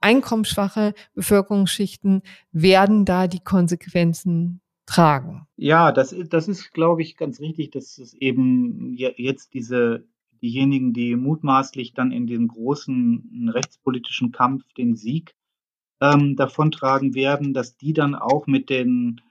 S1: einkommensschwache Bevölkerungsschichten werden da die Konsequenzen tragen.
S3: Ja, das, das ist, glaube ich, ganz richtig, dass es eben jetzt diese diejenigen, die mutmaßlich dann in dem großen rechtspolitischen Kampf den Sieg ähm, davontragen werden, dass die dann auch mit den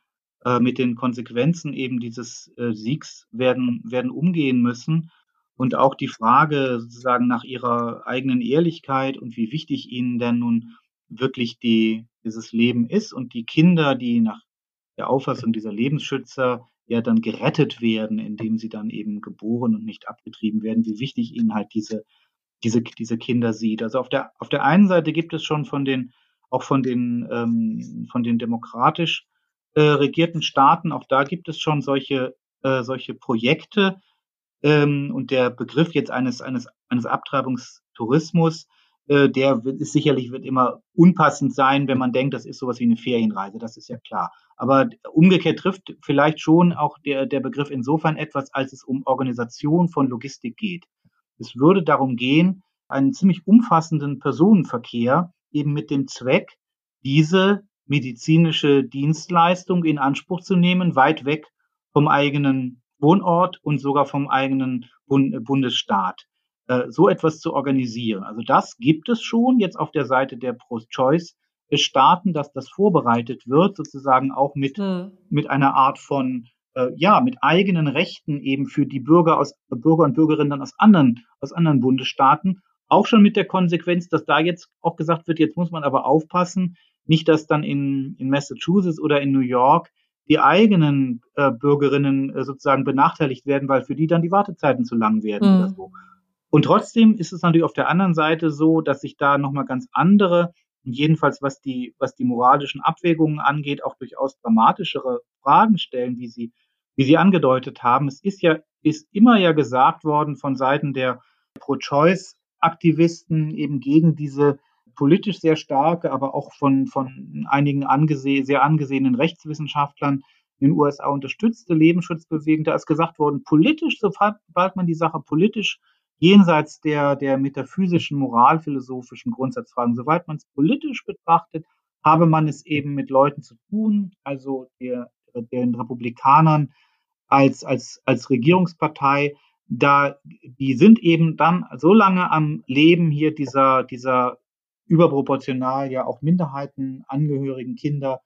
S3: äh, mit den Konsequenzen eben dieses äh, Siegs werden werden umgehen müssen und auch die Frage sozusagen nach ihrer eigenen Ehrlichkeit und wie wichtig ihnen denn nun wirklich die dieses Leben ist und die Kinder, die nach der Auffassung dieser Lebensschützer ja dann gerettet werden, indem sie dann eben geboren und nicht abgetrieben werden, wie wichtig ihnen halt diese, diese, diese Kinder sieht. Also auf der, auf der einen Seite gibt es schon von den, auch von den, ähm, von den demokratisch äh, regierten Staaten, auch da gibt es schon solche, äh, solche Projekte. Ähm, und der Begriff jetzt eines, eines, eines Abtreibungstourismus äh, der ist sicherlich wird immer unpassend sein, wenn man denkt, das ist sowas wie eine Ferienreise, das ist ja klar. Aber umgekehrt trifft vielleicht schon auch der, der Begriff insofern etwas, als es um Organisation von Logistik geht. Es würde darum gehen, einen ziemlich umfassenden Personenverkehr eben mit dem Zweck, diese medizinische Dienstleistung in Anspruch zu nehmen, weit weg vom eigenen Wohnort und sogar vom eigenen Bundesstaat. Äh, so etwas zu organisieren. Also das gibt es schon jetzt auf der Seite der Pro-Choice-Staaten, dass das vorbereitet wird, sozusagen auch mit, hm. mit einer Art von äh, ja, mit eigenen Rechten eben für die Bürger aus Bürger und Bürgerinnen aus anderen, aus anderen Bundesstaaten. Auch schon mit der Konsequenz, dass da jetzt auch gesagt wird, jetzt muss man aber aufpassen, nicht, dass dann in, in Massachusetts oder in New York die eigenen äh, Bürgerinnen äh, sozusagen benachteiligt werden, weil für die dann die Wartezeiten zu lang werden mhm. oder so. Und trotzdem ist es natürlich auf der anderen Seite so, dass sich da nochmal ganz andere, jedenfalls was die, was die moralischen Abwägungen angeht, auch durchaus dramatischere Fragen stellen, wie Sie, wie Sie angedeutet haben. Es ist ja, ist immer ja gesagt worden von Seiten der Pro-Choice-Aktivisten eben gegen diese politisch sehr starke, aber auch von, von einigen angese sehr angesehenen Rechtswissenschaftlern in den USA unterstützte Lebensschutzbewegung. Da ist gesagt worden, politisch, sobald man die Sache politisch jenseits der, der metaphysischen, moralphilosophischen Grundsatzfragen. Soweit man es politisch betrachtet, habe man es eben mit Leuten zu tun, also der, den Republikanern als, als, als Regierungspartei, da, die sind eben dann so lange am Leben hier dieser, dieser überproportional ja auch Minderheiten angehörigen Kinder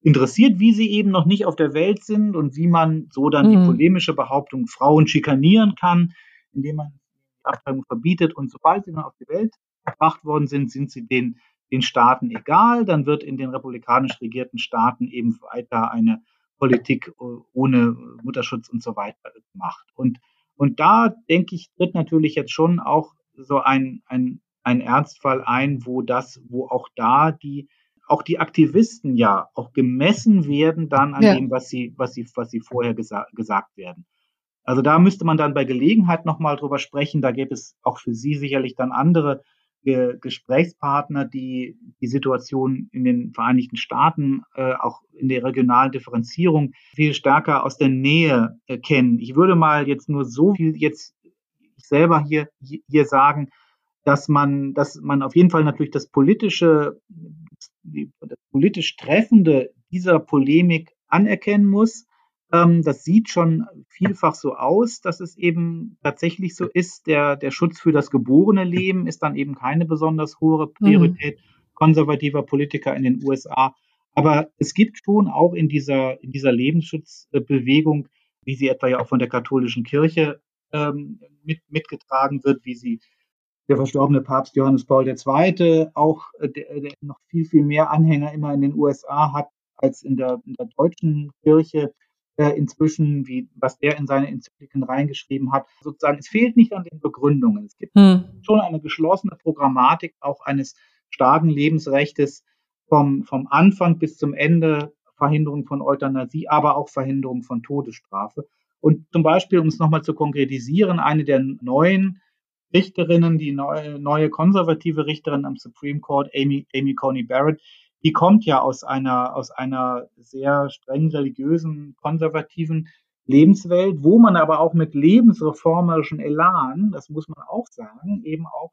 S3: interessiert, wie sie eben noch nicht auf der Welt sind und wie man so dann mhm. die polemische Behauptung Frauen schikanieren kann, indem man Abtreibung verbietet und sobald sie dann auf die Welt erbracht worden sind, sind sie den, den Staaten egal. Dann wird in den republikanisch regierten Staaten eben weiter eine Politik äh, ohne Mutterschutz und so weiter gemacht. Und, und da, denke ich, tritt natürlich jetzt schon auch so ein, ein, ein Ernstfall ein, wo das, wo auch da die, auch die Aktivisten ja auch gemessen werden dann an ja. dem, was sie, was sie, was sie vorher gesa gesagt werden. Also da müsste man dann bei Gelegenheit nochmal drüber sprechen. Da gäbe es auch für Sie sicherlich dann andere Ge Gesprächspartner, die die Situation in den Vereinigten Staaten, äh, auch in der regionalen Differenzierung viel stärker aus der Nähe äh, kennen. Ich würde mal jetzt nur so viel jetzt selber hier, hier sagen, dass man, dass man auf jeden Fall natürlich das politische, das politisch Treffende dieser Polemik anerkennen muss. Ähm, das sieht schon vielfach so aus, dass es eben tatsächlich so ist. Der, der Schutz für das geborene Leben ist dann eben keine besonders hohe Priorität mhm. konservativer Politiker in den USA. Aber es gibt schon auch in dieser, in dieser Lebensschutzbewegung, wie sie etwa ja auch von der katholischen Kirche ähm, mit, mitgetragen wird, wie sie der verstorbene Papst Johannes Paul II. auch äh, der, der noch viel, viel mehr Anhänger immer in den USA hat als in der, in der deutschen Kirche inzwischen, wie was der in seine Enzykliken reingeschrieben hat. Sozusagen, es fehlt nicht an den Begründungen. Es gibt hm. schon eine geschlossene Programmatik auch eines starken Lebensrechtes vom, vom Anfang bis zum Ende, Verhinderung von Euthanasie, aber auch Verhinderung von Todesstrafe. Und zum Beispiel, um es nochmal zu konkretisieren, eine der neuen Richterinnen, die neue, neue konservative Richterin am Supreme Court, Amy, Amy Coney Barrett, die kommt ja aus einer, aus einer sehr streng religiösen, konservativen Lebenswelt, wo man aber auch mit lebensreformerischen Elan, das muss man auch sagen, eben auch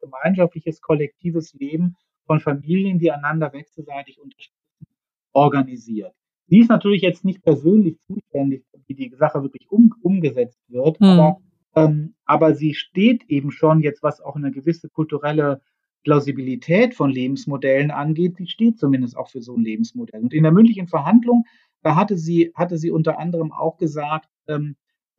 S3: gemeinschaftliches, kollektives Leben von Familien, die einander wechselseitig unterstützen, organisiert. Sie ist natürlich jetzt nicht persönlich zuständig, wie die Sache wirklich um, umgesetzt wird, hm. aber, ähm, aber sie steht eben schon jetzt, was auch eine gewisse kulturelle Plausibilität von Lebensmodellen angeht, die steht zumindest auch für so ein Lebensmodell. Und in der mündlichen Verhandlung, da hatte sie, hatte sie unter anderem auch gesagt, ähm,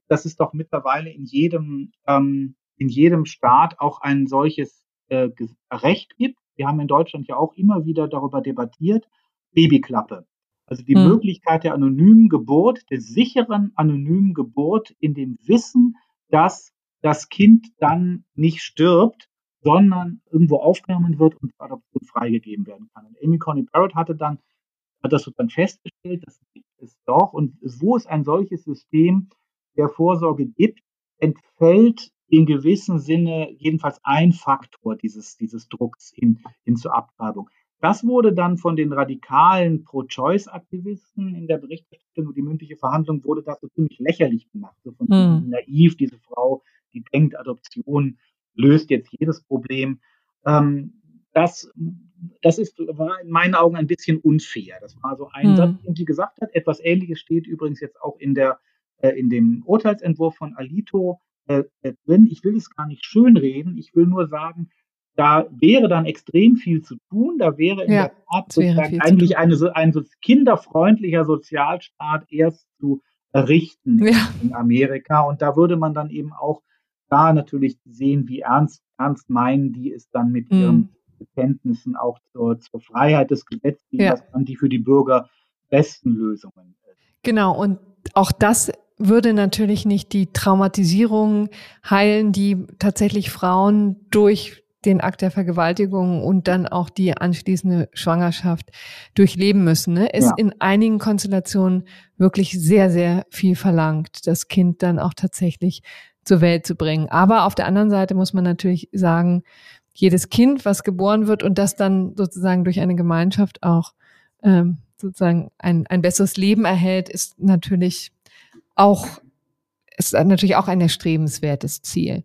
S3: dass es doch mittlerweile in jedem, ähm, in jedem Staat auch ein solches äh, Recht gibt. Wir haben in Deutschland ja auch immer wieder darüber debattiert, Babyklappe. Also die hm. Möglichkeit der anonymen Geburt, der sicheren anonymen Geburt in dem Wissen, dass das Kind dann nicht stirbt, sondern irgendwo aufgenommen wird und zur Adoption freigegeben werden kann. Und Amy Coney Barrett hatte dann, hat das dann festgestellt, das gibt es doch. Und wo es ein solches System der Vorsorge gibt, entfällt in gewissem Sinne jedenfalls ein Faktor dieses, dieses Drucks hin, hin zur Abtreibung. Das wurde dann von den radikalen Pro-Choice-Aktivisten in der Berichterstattung und die mündliche Verhandlung wurde so ziemlich lächerlich gemacht. So von hm. naiv, diese Frau, die denkt, Adoption löst jetzt jedes Problem. Ähm, das, das ist, war in meinen Augen ein bisschen unfair. Das war so ein hm. Satz, den sie gesagt hat. Etwas Ähnliches steht übrigens jetzt auch in der, äh, in dem Urteilsentwurf von Alito äh, äh, drin. Ich will es gar nicht schönreden. Ich will nur sagen, da wäre dann extrem viel zu tun. Da wäre in ja, der Tat sozusagen eigentlich eine, ein so kinderfreundlicher Sozialstaat erst zu errichten ja. in Amerika. Und da würde man dann eben auch da natürlich sehen, wie ernst, ernst meinen die es dann mit mhm. ihren Bekenntnissen auch zur, zur Freiheit des Gesetzgebers ja. an die für die Bürger besten Lösungen.
S1: Genau, und auch das würde natürlich nicht die Traumatisierung heilen, die tatsächlich Frauen durch den Akt der Vergewaltigung und dann auch die anschließende Schwangerschaft durchleben müssen. Ne? Ist ja. in einigen Konstellationen wirklich sehr, sehr viel verlangt, das Kind dann auch tatsächlich zur Welt zu bringen. Aber auf der anderen Seite muss man natürlich sagen, jedes Kind, was geboren wird und das dann sozusagen durch eine Gemeinschaft auch ähm, sozusagen ein, ein besseres Leben erhält, ist natürlich auch ist natürlich auch ein erstrebenswertes Ziel.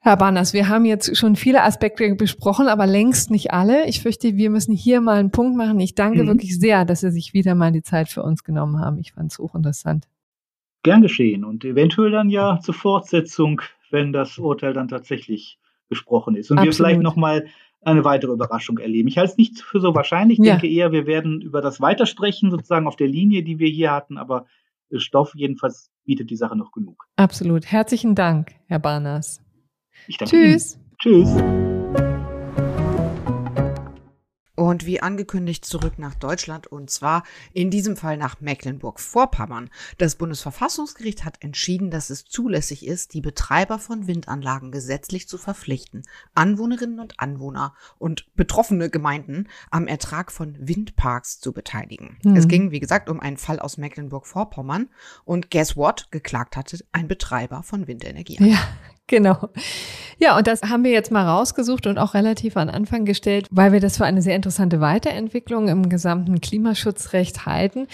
S1: Herr Banners, wir haben jetzt schon viele Aspekte besprochen, aber längst nicht alle. Ich fürchte, wir müssen hier mal einen Punkt machen. Ich danke mhm. wirklich sehr, dass Sie sich wieder mal die Zeit für uns genommen haben. Ich fand es hochinteressant.
S3: Gern geschehen und eventuell dann ja zur Fortsetzung, wenn das Urteil dann tatsächlich gesprochen ist und Absolut. wir vielleicht nochmal eine weitere Überraschung erleben. Ich halte es nicht für so wahrscheinlich. Ich ja. denke eher, wir werden über das weitersprechen, sozusagen auf der Linie, die wir hier hatten, aber Stoff jedenfalls bietet die Sache noch genug.
S1: Absolut. Herzlichen Dank, Herr Barnas. Ich danke Tschüss. Ihnen. Tschüss.
S2: Und wie angekündigt zurück nach Deutschland und zwar in diesem Fall nach Mecklenburg-Vorpommern. Das Bundesverfassungsgericht hat entschieden, dass es zulässig ist, die Betreiber von Windanlagen gesetzlich zu verpflichten, Anwohnerinnen und Anwohner und betroffene Gemeinden am Ertrag von Windparks zu beteiligen. Mhm. Es ging, wie gesagt, um einen Fall aus Mecklenburg-Vorpommern und guess what? Geklagt hatte ein Betreiber von Windenergie.
S1: Ja, Genau. Ja, und das haben wir jetzt mal rausgesucht und auch relativ an Anfang gestellt, weil wir das für eine sehr interessante Weiterentwicklung im gesamten Klimaschutzrecht halten.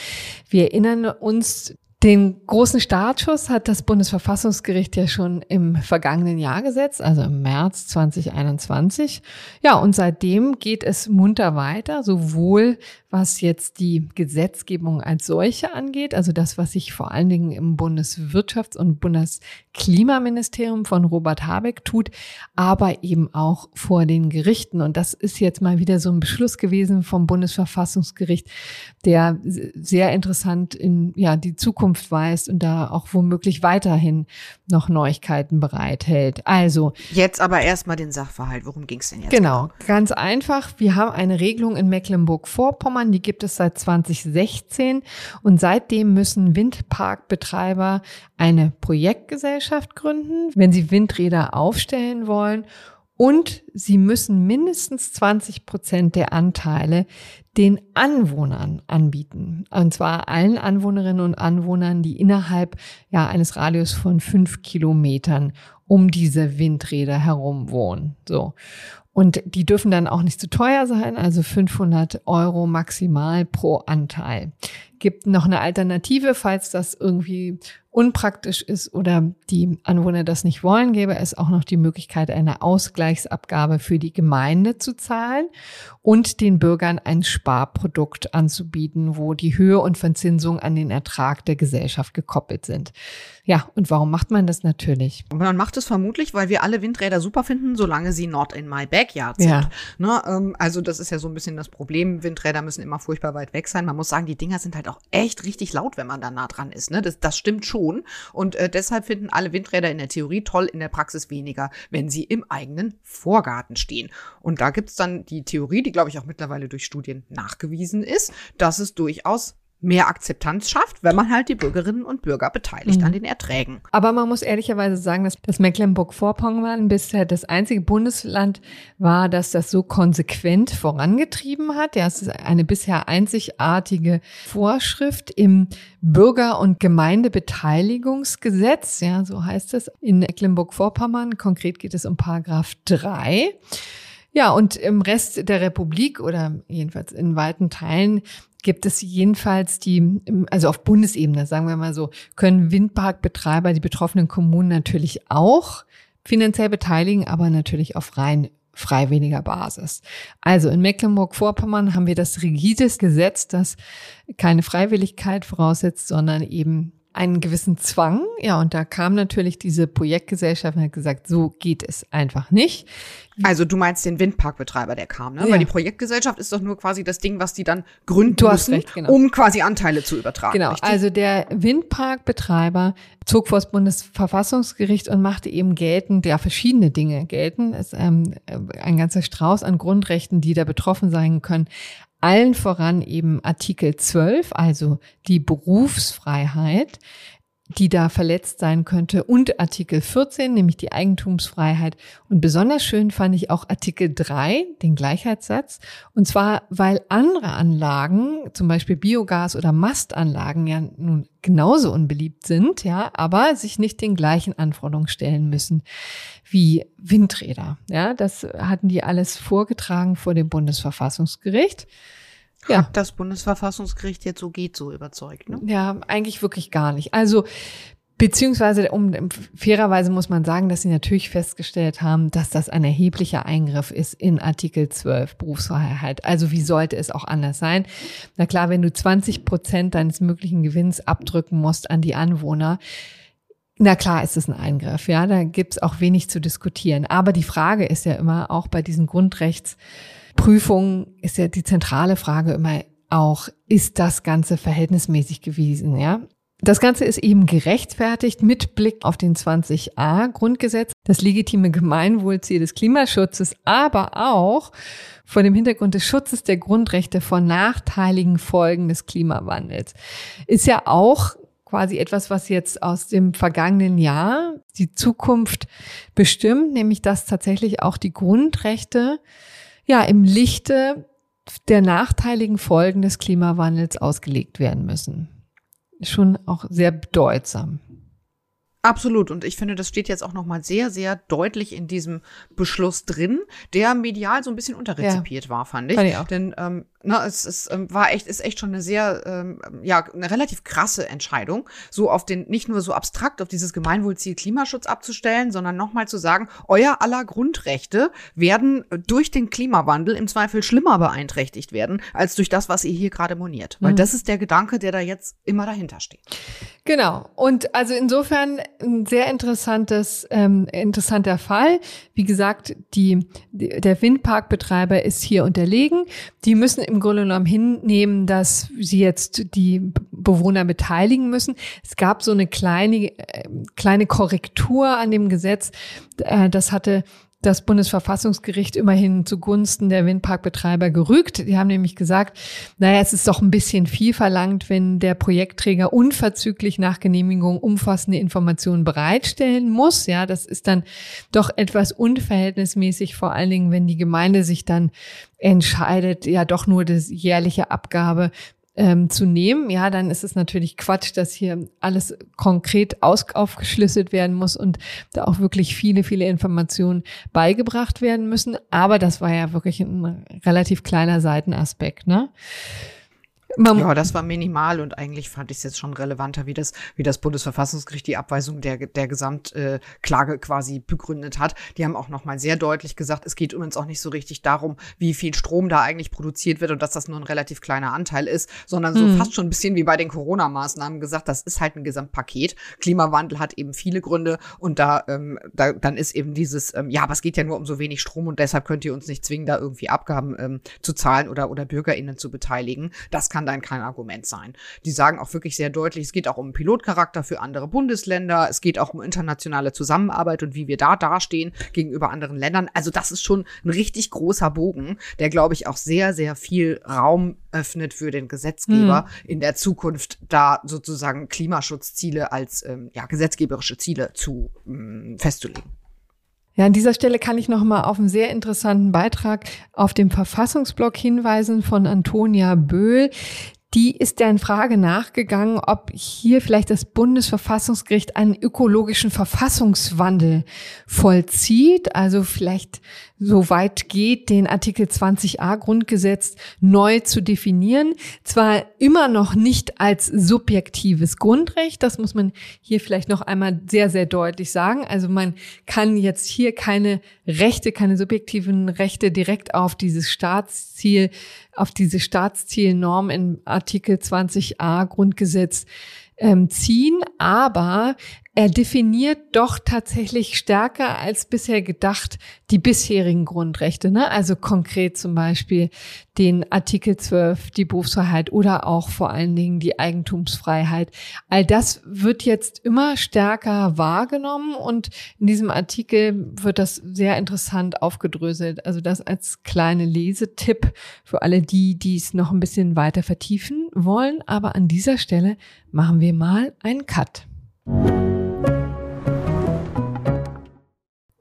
S1: Wir erinnern uns, den großen Startschuss hat das Bundesverfassungsgericht ja schon im vergangenen Jahr gesetzt, also im März 2021. Ja, und seitdem geht es munter weiter, sowohl was jetzt die Gesetzgebung als solche angeht, also das, was sich vor allen Dingen im Bundeswirtschafts- und Bundesklimaministerium von Robert Habeck tut, aber eben auch vor den Gerichten. Und das ist jetzt mal wieder so ein Beschluss gewesen vom Bundesverfassungsgericht, der sehr interessant in ja, die Zukunft weist und da auch womöglich weiterhin noch Neuigkeiten bereithält. Also.
S2: Jetzt aber erstmal den Sachverhalt. Worum ging es denn jetzt?
S1: Genau, ganz einfach. Wir haben eine Regelung in Mecklenburg-Vorpommern die gibt es seit 2016 und seitdem müssen Windparkbetreiber eine Projektgesellschaft gründen, wenn sie Windräder aufstellen wollen und sie müssen mindestens 20 Prozent der Anteile den Anwohnern anbieten. Und zwar allen Anwohnerinnen und Anwohnern, die innerhalb ja, eines Radius von fünf Kilometern um diese Windräder herum wohnen. So. Und die dürfen dann auch nicht zu teuer sein, also 500 Euro maximal pro Anteil. Gibt noch eine Alternative, falls das irgendwie unpraktisch ist oder die Anwohner das nicht wollen, gäbe es auch noch die Möglichkeit, eine Ausgleichsabgabe für die Gemeinde zu zahlen und den Bürgern ein Sparprodukt anzubieten, wo die Höhe und Verzinsung an den Ertrag der Gesellschaft gekoppelt sind. Ja, und warum macht man das natürlich?
S2: Man macht es vermutlich, weil wir alle Windräder super finden, solange sie not in my backyard sind. Ja. Ne, ähm, also das ist ja so ein bisschen das Problem. Windräder müssen immer furchtbar weit weg sein. Man muss sagen, die Dinger sind halt auch echt richtig laut, wenn man da nah dran ist. Ne? Das, das stimmt schon. Und äh, deshalb finden alle Windräder in der Theorie toll, in der Praxis weniger, wenn sie im eigenen Vorgarten stehen. Und da gibt's dann die Theorie, die, glaube ich, auch mittlerweile durch Studien nachgewiesen ist, dass es durchaus mehr Akzeptanz schafft, wenn man halt die Bürgerinnen und Bürger beteiligt mhm. an den Erträgen.
S1: Aber man muss ehrlicherweise sagen, dass das Mecklenburg-Vorpommern bisher das einzige Bundesland war, das das so konsequent vorangetrieben hat. Ja, es ist eine bisher einzigartige Vorschrift im Bürger- und Gemeindebeteiligungsgesetz, ja, so heißt es in Mecklenburg-Vorpommern. Konkret geht es um Paragraph 3. Ja, und im Rest der Republik oder jedenfalls in weiten Teilen gibt es jedenfalls die, also auf Bundesebene, sagen wir mal so, können Windparkbetreiber die betroffenen Kommunen natürlich auch finanziell beteiligen, aber natürlich auf rein freiwilliger Basis. Also in Mecklenburg-Vorpommern haben wir das rigides Gesetz, das keine Freiwilligkeit voraussetzt, sondern eben einen gewissen Zwang. Ja, und da kam natürlich diese Projektgesellschaft und hat gesagt, so geht es einfach nicht.
S2: Also du meinst den Windparkbetreiber, der kam, ne? Ja. Weil die Projektgesellschaft ist doch nur quasi das Ding, was die dann gründen müssen, recht, genau. um quasi Anteile zu übertragen.
S1: Genau, richtig? also der Windparkbetreiber zog vor das Bundesverfassungsgericht und machte eben geltend, ja verschiedene Dinge gelten. Es ist ähm, ein ganzer Strauß an Grundrechten, die da betroffen sein können allen voran eben Artikel 12, also die Berufsfreiheit, die da verletzt sein könnte, und Artikel 14, nämlich die Eigentumsfreiheit. Und besonders schön fand ich auch Artikel 3, den Gleichheitssatz. Und zwar, weil andere Anlagen, zum Beispiel Biogas- oder Mastanlagen, ja nun genauso unbeliebt sind, ja, aber sich nicht den gleichen Anforderungen stellen müssen wie Windräder. Ja, das hatten die alles vorgetragen vor dem Bundesverfassungsgericht.
S2: Ja. Hat das Bundesverfassungsgericht jetzt so geht so überzeugt, ne?
S1: Ja, eigentlich wirklich gar nicht. Also Beziehungsweise, um, fairerweise muss man sagen, dass sie natürlich festgestellt haben, dass das ein erheblicher Eingriff ist in Artikel 12 Berufsfreiheit. Also wie sollte es auch anders sein? Na klar, wenn du 20 Prozent deines möglichen Gewinns abdrücken musst an die Anwohner, na klar ist es ein Eingriff, ja, da gibt's auch wenig zu diskutieren. Aber die Frage ist ja immer auch bei diesen Grundrechts, Prüfung ist ja die zentrale Frage immer auch, ist das Ganze verhältnismäßig gewesen, ja? Das Ganze ist eben gerechtfertigt mit Blick auf den 20a Grundgesetz, das legitime Gemeinwohlziel des Klimaschutzes, aber auch vor dem Hintergrund des Schutzes der Grundrechte vor nachteiligen Folgen des Klimawandels. Ist ja auch quasi etwas, was jetzt aus dem vergangenen Jahr die Zukunft bestimmt, nämlich dass tatsächlich auch die Grundrechte ja im Lichte der nachteiligen Folgen des Klimawandels ausgelegt werden müssen. Schon auch sehr bedeutsam.
S2: Absolut. Und ich finde, das steht jetzt auch nochmal sehr, sehr deutlich in diesem Beschluss drin, der medial so ein bisschen unterrezipiert ja. war, fand ich. Fand ich auch. Denn ähm, ne, es, es ähm, war echt, ist echt schon eine sehr, ähm, ja, eine relativ krasse Entscheidung, so auf den, nicht nur so abstrakt auf dieses Gemeinwohlziel Klimaschutz abzustellen, sondern nochmal zu sagen, euer aller Grundrechte werden durch den Klimawandel im Zweifel schlimmer beeinträchtigt werden, als durch das, was ihr hier gerade moniert. Weil mhm. das ist der Gedanke, der da jetzt immer dahinter steht.
S1: Genau. Und also insofern ein sehr interessantes, ähm, interessanter Fall. Wie gesagt, die, der Windparkbetreiber ist hier unterlegen. Die müssen im Grunde genommen hinnehmen, dass sie jetzt die Bewohner beteiligen müssen. Es gab so eine kleine, äh, kleine Korrektur an dem Gesetz. Äh, das hatte das Bundesverfassungsgericht immerhin zugunsten der Windparkbetreiber gerügt. Die haben nämlich gesagt, naja, es ist doch ein bisschen viel verlangt, wenn der Projektträger unverzüglich nach Genehmigung umfassende Informationen bereitstellen muss. Ja, das ist dann doch etwas unverhältnismäßig, vor allen Dingen, wenn die Gemeinde sich dann entscheidet, ja doch nur das jährliche Abgabe ähm, zu nehmen, ja, dann ist es natürlich Quatsch, dass hier alles konkret aus aufgeschlüsselt werden muss und da auch wirklich viele, viele Informationen beigebracht werden müssen. Aber das war ja wirklich ein relativ kleiner Seitenaspekt, ne?
S2: Man ja, das war minimal und eigentlich fand ich es jetzt schon relevanter, wie das, wie das Bundesverfassungsgericht die Abweisung der, der Gesamtklage äh, quasi begründet hat. Die haben auch nochmal sehr deutlich gesagt, es geht übrigens auch nicht so richtig darum, wie viel Strom da eigentlich produziert wird und dass das nur ein relativ kleiner Anteil ist, sondern so mhm. fast schon ein bisschen wie bei den Corona-Maßnahmen gesagt, das ist halt ein Gesamtpaket. Klimawandel hat eben viele Gründe und da, ähm, da dann ist eben dieses, ähm, ja, aber es geht ja nur um so wenig Strom und deshalb könnt ihr uns nicht zwingen, da irgendwie Abgaben ähm, zu zahlen oder, oder BürgerInnen zu beteiligen. Das kann kann dann kein Argument sein. Die sagen auch wirklich sehr deutlich, es geht auch um Pilotcharakter für andere Bundesländer, es geht auch um internationale Zusammenarbeit und wie wir da dastehen gegenüber anderen Ländern. Also das ist schon ein richtig großer Bogen, der, glaube ich, auch sehr, sehr viel Raum öffnet für den Gesetzgeber mhm. in der Zukunft, da sozusagen Klimaschutzziele als ähm, ja, gesetzgeberische Ziele zu ähm, festzulegen.
S1: Ja, an dieser Stelle kann ich noch mal auf einen sehr interessanten Beitrag auf dem Verfassungsblog hinweisen von Antonia Böhl. Die ist der Frage nachgegangen, ob hier vielleicht das Bundesverfassungsgericht einen ökologischen Verfassungswandel vollzieht, also vielleicht so weit geht, den Artikel 20a Grundgesetz neu zu definieren. Zwar immer noch nicht als subjektives Grundrecht, das muss man hier vielleicht noch einmal sehr, sehr deutlich sagen. Also man kann jetzt hier keine Rechte, keine subjektiven Rechte direkt auf dieses Staatsziel, auf diese Staatszielnorm im Artikel 20a Grundgesetz ähm, ziehen, aber er definiert doch tatsächlich stärker als bisher gedacht die bisherigen Grundrechte. Ne? Also konkret zum Beispiel den Artikel 12, die Berufsfreiheit oder auch vor allen Dingen die Eigentumsfreiheit. All das wird jetzt immer stärker wahrgenommen und in diesem Artikel wird das sehr interessant aufgedröselt. Also das als kleine Lesetipp für alle die, die es noch ein bisschen weiter vertiefen wollen. Aber an dieser Stelle machen wir mal einen Cut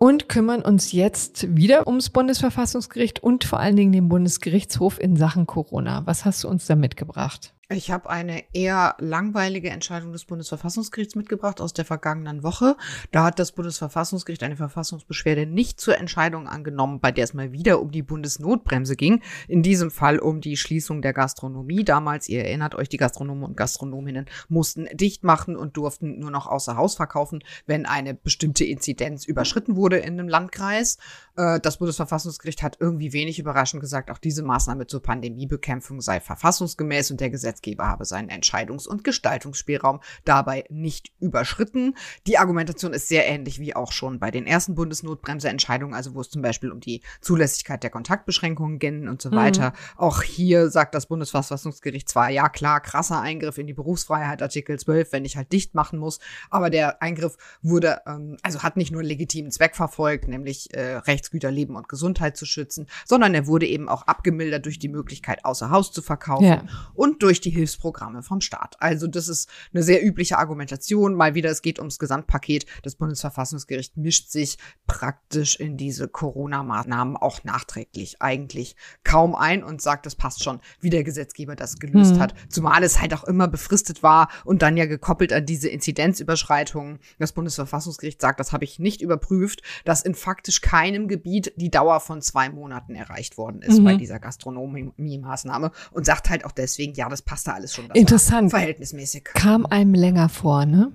S1: und kümmern uns jetzt wieder ums Bundesverfassungsgericht und vor allen Dingen den Bundesgerichtshof in Sachen Corona. Was hast du uns da mitgebracht?
S2: Ich habe eine eher langweilige Entscheidung des Bundesverfassungsgerichts mitgebracht aus der vergangenen Woche. Da hat das Bundesverfassungsgericht eine Verfassungsbeschwerde nicht zur Entscheidung angenommen, bei der es mal wieder um die Bundesnotbremse ging. In diesem Fall um die Schließung der Gastronomie. Damals, ihr erinnert euch, die Gastronomen und Gastronominnen mussten dicht machen und durften nur noch außer Haus verkaufen, wenn eine bestimmte Inzidenz überschritten wurde in einem Landkreis. Äh, das Bundesverfassungsgericht hat irgendwie wenig überraschend gesagt, auch diese Maßnahme zur Pandemiebekämpfung sei verfassungsgemäß und der Gesetz Gesetzgeber habe seinen Entscheidungs- und Gestaltungsspielraum dabei nicht überschritten. Die Argumentation ist sehr ähnlich wie auch schon bei den ersten Bundesnotbremseentscheidungen, also wo es zum Beispiel um die Zulässigkeit der Kontaktbeschränkungen ging und so mhm. weiter. Auch hier sagt das Bundesverfassungsgericht zwar, ja klar, krasser Eingriff in die Berufsfreiheit, Artikel 12, wenn ich halt dicht machen muss, aber der Eingriff wurde, ähm, also hat nicht nur einen legitimen Zweck verfolgt, nämlich äh, Rechtsgüter, Leben und Gesundheit zu schützen, sondern er wurde eben auch abgemildert durch die Möglichkeit, außer Haus zu verkaufen ja. und durch die Hilfsprogramme vom Staat. Also das ist eine sehr übliche Argumentation. Mal wieder, es geht ums Gesamtpaket. Das Bundesverfassungsgericht mischt sich praktisch in diese Corona-Maßnahmen auch nachträglich eigentlich kaum ein und sagt, das passt schon, wie der Gesetzgeber das gelöst mhm. hat. Zumal es halt auch immer befristet war und dann ja gekoppelt an diese Inzidenzüberschreitungen. Das Bundesverfassungsgericht sagt, das habe ich nicht überprüft, dass in faktisch keinem Gebiet die Dauer von zwei Monaten erreicht worden ist mhm. bei dieser Gastronomie-Maßnahme und sagt halt auch deswegen, ja, das passt da alles schon.
S1: Interessant.
S2: Verhältnismäßig.
S1: Kam einem länger vor, ne?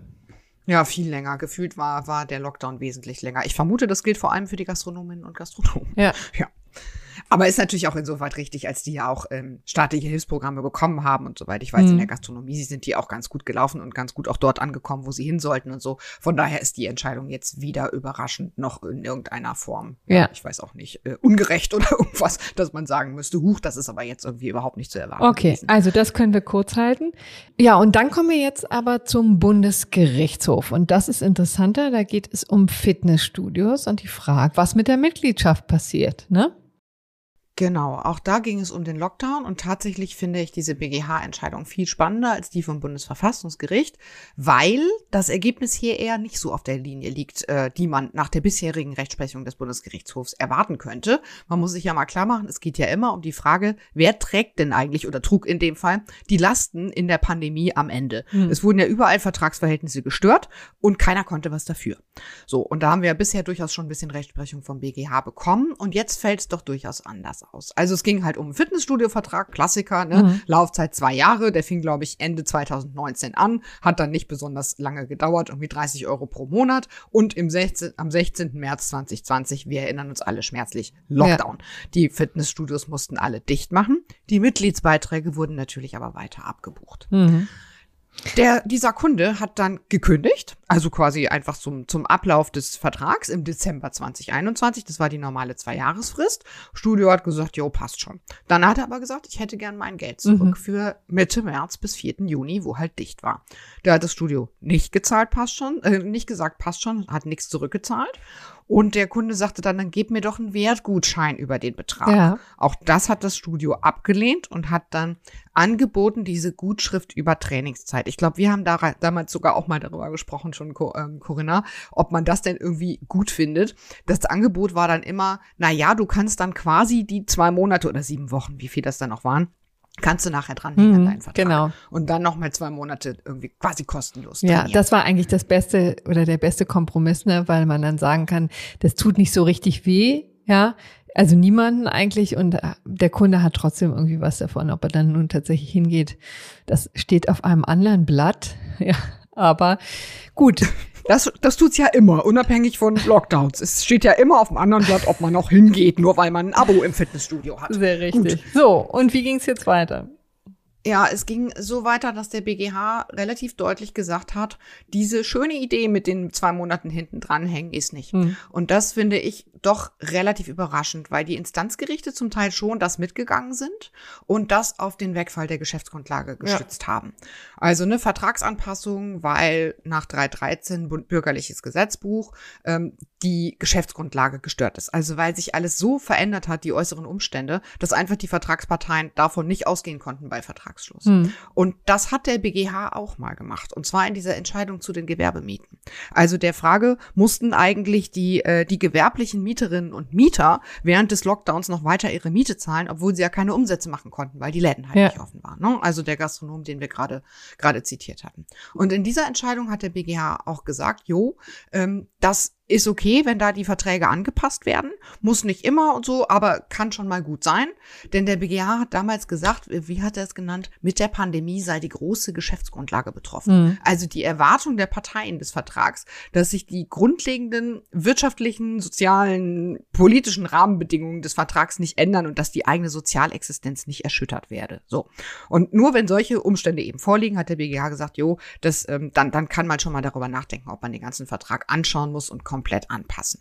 S2: Ja, viel länger. Gefühlt war, war der Lockdown wesentlich länger. Ich vermute, das gilt vor allem für die Gastronominnen und Gastronomen.
S1: Ja.
S2: Ja. Aber ist natürlich auch insoweit richtig, als die ja auch ähm, staatliche Hilfsprogramme bekommen haben und soweit ich weiß, mhm. in der Gastronomie sind die auch ganz gut gelaufen und ganz gut auch dort angekommen, wo sie hin sollten und so. Von daher ist die Entscheidung jetzt wieder überraschend noch in irgendeiner Form.
S1: Ja.
S2: Ich weiß auch nicht, äh, ungerecht oder irgendwas, dass man sagen müsste, huch, das ist aber jetzt irgendwie überhaupt nicht zu erwarten.
S1: Okay, gewesen. also das können wir kurz halten. Ja, und dann kommen wir jetzt aber zum Bundesgerichtshof. Und das ist interessanter, da geht es um Fitnessstudios und die Frage, was mit der Mitgliedschaft passiert, ne?
S2: Genau, auch da ging es um den Lockdown und tatsächlich finde ich diese BGH-Entscheidung viel spannender als die vom Bundesverfassungsgericht, weil das Ergebnis hier eher nicht so auf der Linie liegt, äh, die man nach der bisherigen Rechtsprechung des Bundesgerichtshofs erwarten könnte. Man muss sich ja mal klar machen, es geht ja immer um die Frage, wer trägt denn eigentlich oder trug in dem Fall die Lasten in der Pandemie am Ende. Hm. Es wurden ja überall Vertragsverhältnisse gestört und keiner konnte was dafür. So, und da haben wir ja bisher durchaus schon ein bisschen Rechtsprechung vom BGH bekommen und jetzt fällt es doch durchaus anders aus. Also es ging halt um einen Fitnessstudio-Vertrag, Klassiker, ne? Mhm. Laufzeit zwei Jahre, der fing, glaube ich, Ende 2019 an, hat dann nicht besonders lange gedauert, irgendwie 30 Euro pro Monat und im 16, am 16. März 2020, wir erinnern uns alle schmerzlich, Lockdown. Ja. Die Fitnessstudios mussten alle dicht machen. Die Mitgliedsbeiträge wurden natürlich aber weiter abgebucht. Mhm. Der, dieser Kunde hat dann gekündigt, also quasi einfach zum, zum Ablauf des Vertrags im Dezember 2021. Das war die normale Zwei-Jahresfrist. Studio hat gesagt, jo, passt schon. Dann hat er aber gesagt, ich hätte gern mein Geld zurück mhm. für Mitte März bis 4. Juni, wo halt dicht war. Da hat das Studio nicht gezahlt, passt schon, äh, nicht gesagt, passt schon, hat nichts zurückgezahlt. Und der Kunde sagte dann, dann gib mir doch einen Wertgutschein über den Betrag. Ja. Auch das hat das Studio abgelehnt und hat dann angeboten, diese Gutschrift über Trainingszeit. Ich glaube, wir haben da, damals sogar auch mal darüber gesprochen, schon ähm, Corinna, ob man das denn irgendwie gut findet. Das Angebot war dann immer, na ja, du kannst dann quasi die zwei Monate oder sieben Wochen, wie viel das dann noch waren, kannst du nachher dran mhm, an deinen Vertrag.
S1: Genau.
S2: Und dann noch mal zwei Monate irgendwie quasi kostenlos.
S1: Ja, das war eigentlich das beste oder der beste Kompromiss, ne, weil man dann sagen kann, das tut nicht so richtig weh, ja. Also niemanden eigentlich und äh, der Kunde hat trotzdem irgendwie was davon, ob er dann nun tatsächlich hingeht. Das steht auf einem anderen Blatt, ja. Aber gut,
S2: das, das tut's ja immer, unabhängig von Lockdowns. Es steht ja immer auf dem anderen Blatt, ob man noch hingeht, nur weil man ein Abo im Fitnessstudio hat.
S1: Sehr richtig. Gut. So, und wie ging's jetzt weiter?
S2: Ja, es ging so weiter, dass der BGH relativ deutlich gesagt hat, diese schöne Idee mit den zwei Monaten hinten dranhängen ist nicht. Hm. Und das finde ich doch relativ überraschend, weil die Instanzgerichte zum Teil schon das mitgegangen sind und das auf den Wegfall der Geschäftsgrundlage gestützt ja. haben. Also eine Vertragsanpassung, weil nach 313 bürgerliches Gesetzbuch ähm, die Geschäftsgrundlage gestört ist. Also weil sich alles so verändert hat, die äußeren Umstände, dass einfach die Vertragsparteien davon nicht ausgehen konnten bei Vertrags Vertragsschluss. Mhm. Und das hat der BGH auch mal gemacht. Und zwar in dieser Entscheidung zu den Gewerbemieten. Also der Frage, mussten eigentlich die, äh, die gewerblichen Mieterinnen und Mieter während des Lockdowns noch weiter ihre Miete zahlen, obwohl sie ja keine Umsätze machen konnten, weil die Läden halt ja. nicht offen waren. Ne? Also der Gastronom, den wir gerade gerade zitiert hatten. Und in dieser Entscheidung hat der BGH auch gesagt, jo, ähm, das ist okay, wenn da die Verträge angepasst werden. Muss nicht immer und so, aber kann schon mal gut sein. Denn der BGH hat damals gesagt, wie hat er es genannt, mit der Pandemie sei die große Geschäftsgrundlage betroffen. Mhm. Also die Erwartung der Parteien des Vertrags dass sich die grundlegenden wirtschaftlichen, sozialen, politischen Rahmenbedingungen des Vertrags nicht ändern und dass die eigene Sozialexistenz nicht erschüttert werde. So. Und nur wenn solche Umstände eben vorliegen, hat der BGH gesagt, jo, das, ähm, dann, dann kann man schon mal darüber nachdenken, ob man den ganzen Vertrag anschauen muss und komplett anpassen.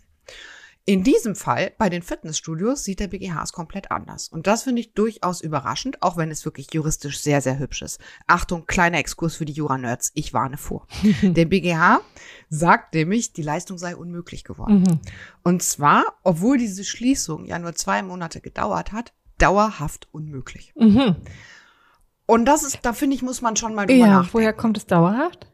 S2: In diesem Fall bei den Fitnessstudios sieht der BGH es komplett anders. Und das finde ich durchaus überraschend, auch wenn es wirklich juristisch sehr, sehr hübsch ist. Achtung, kleiner Exkurs für die Jura-Nerds. Ich warne vor. der BGH sagt nämlich, die Leistung sei unmöglich geworden. Mhm. Und zwar, obwohl diese Schließung ja nur zwei Monate gedauert hat, dauerhaft unmöglich. Mhm. Und das ist, da finde ich, muss man schon mal drüber ja, nachdenken.
S1: Woher kommt es dauerhaft?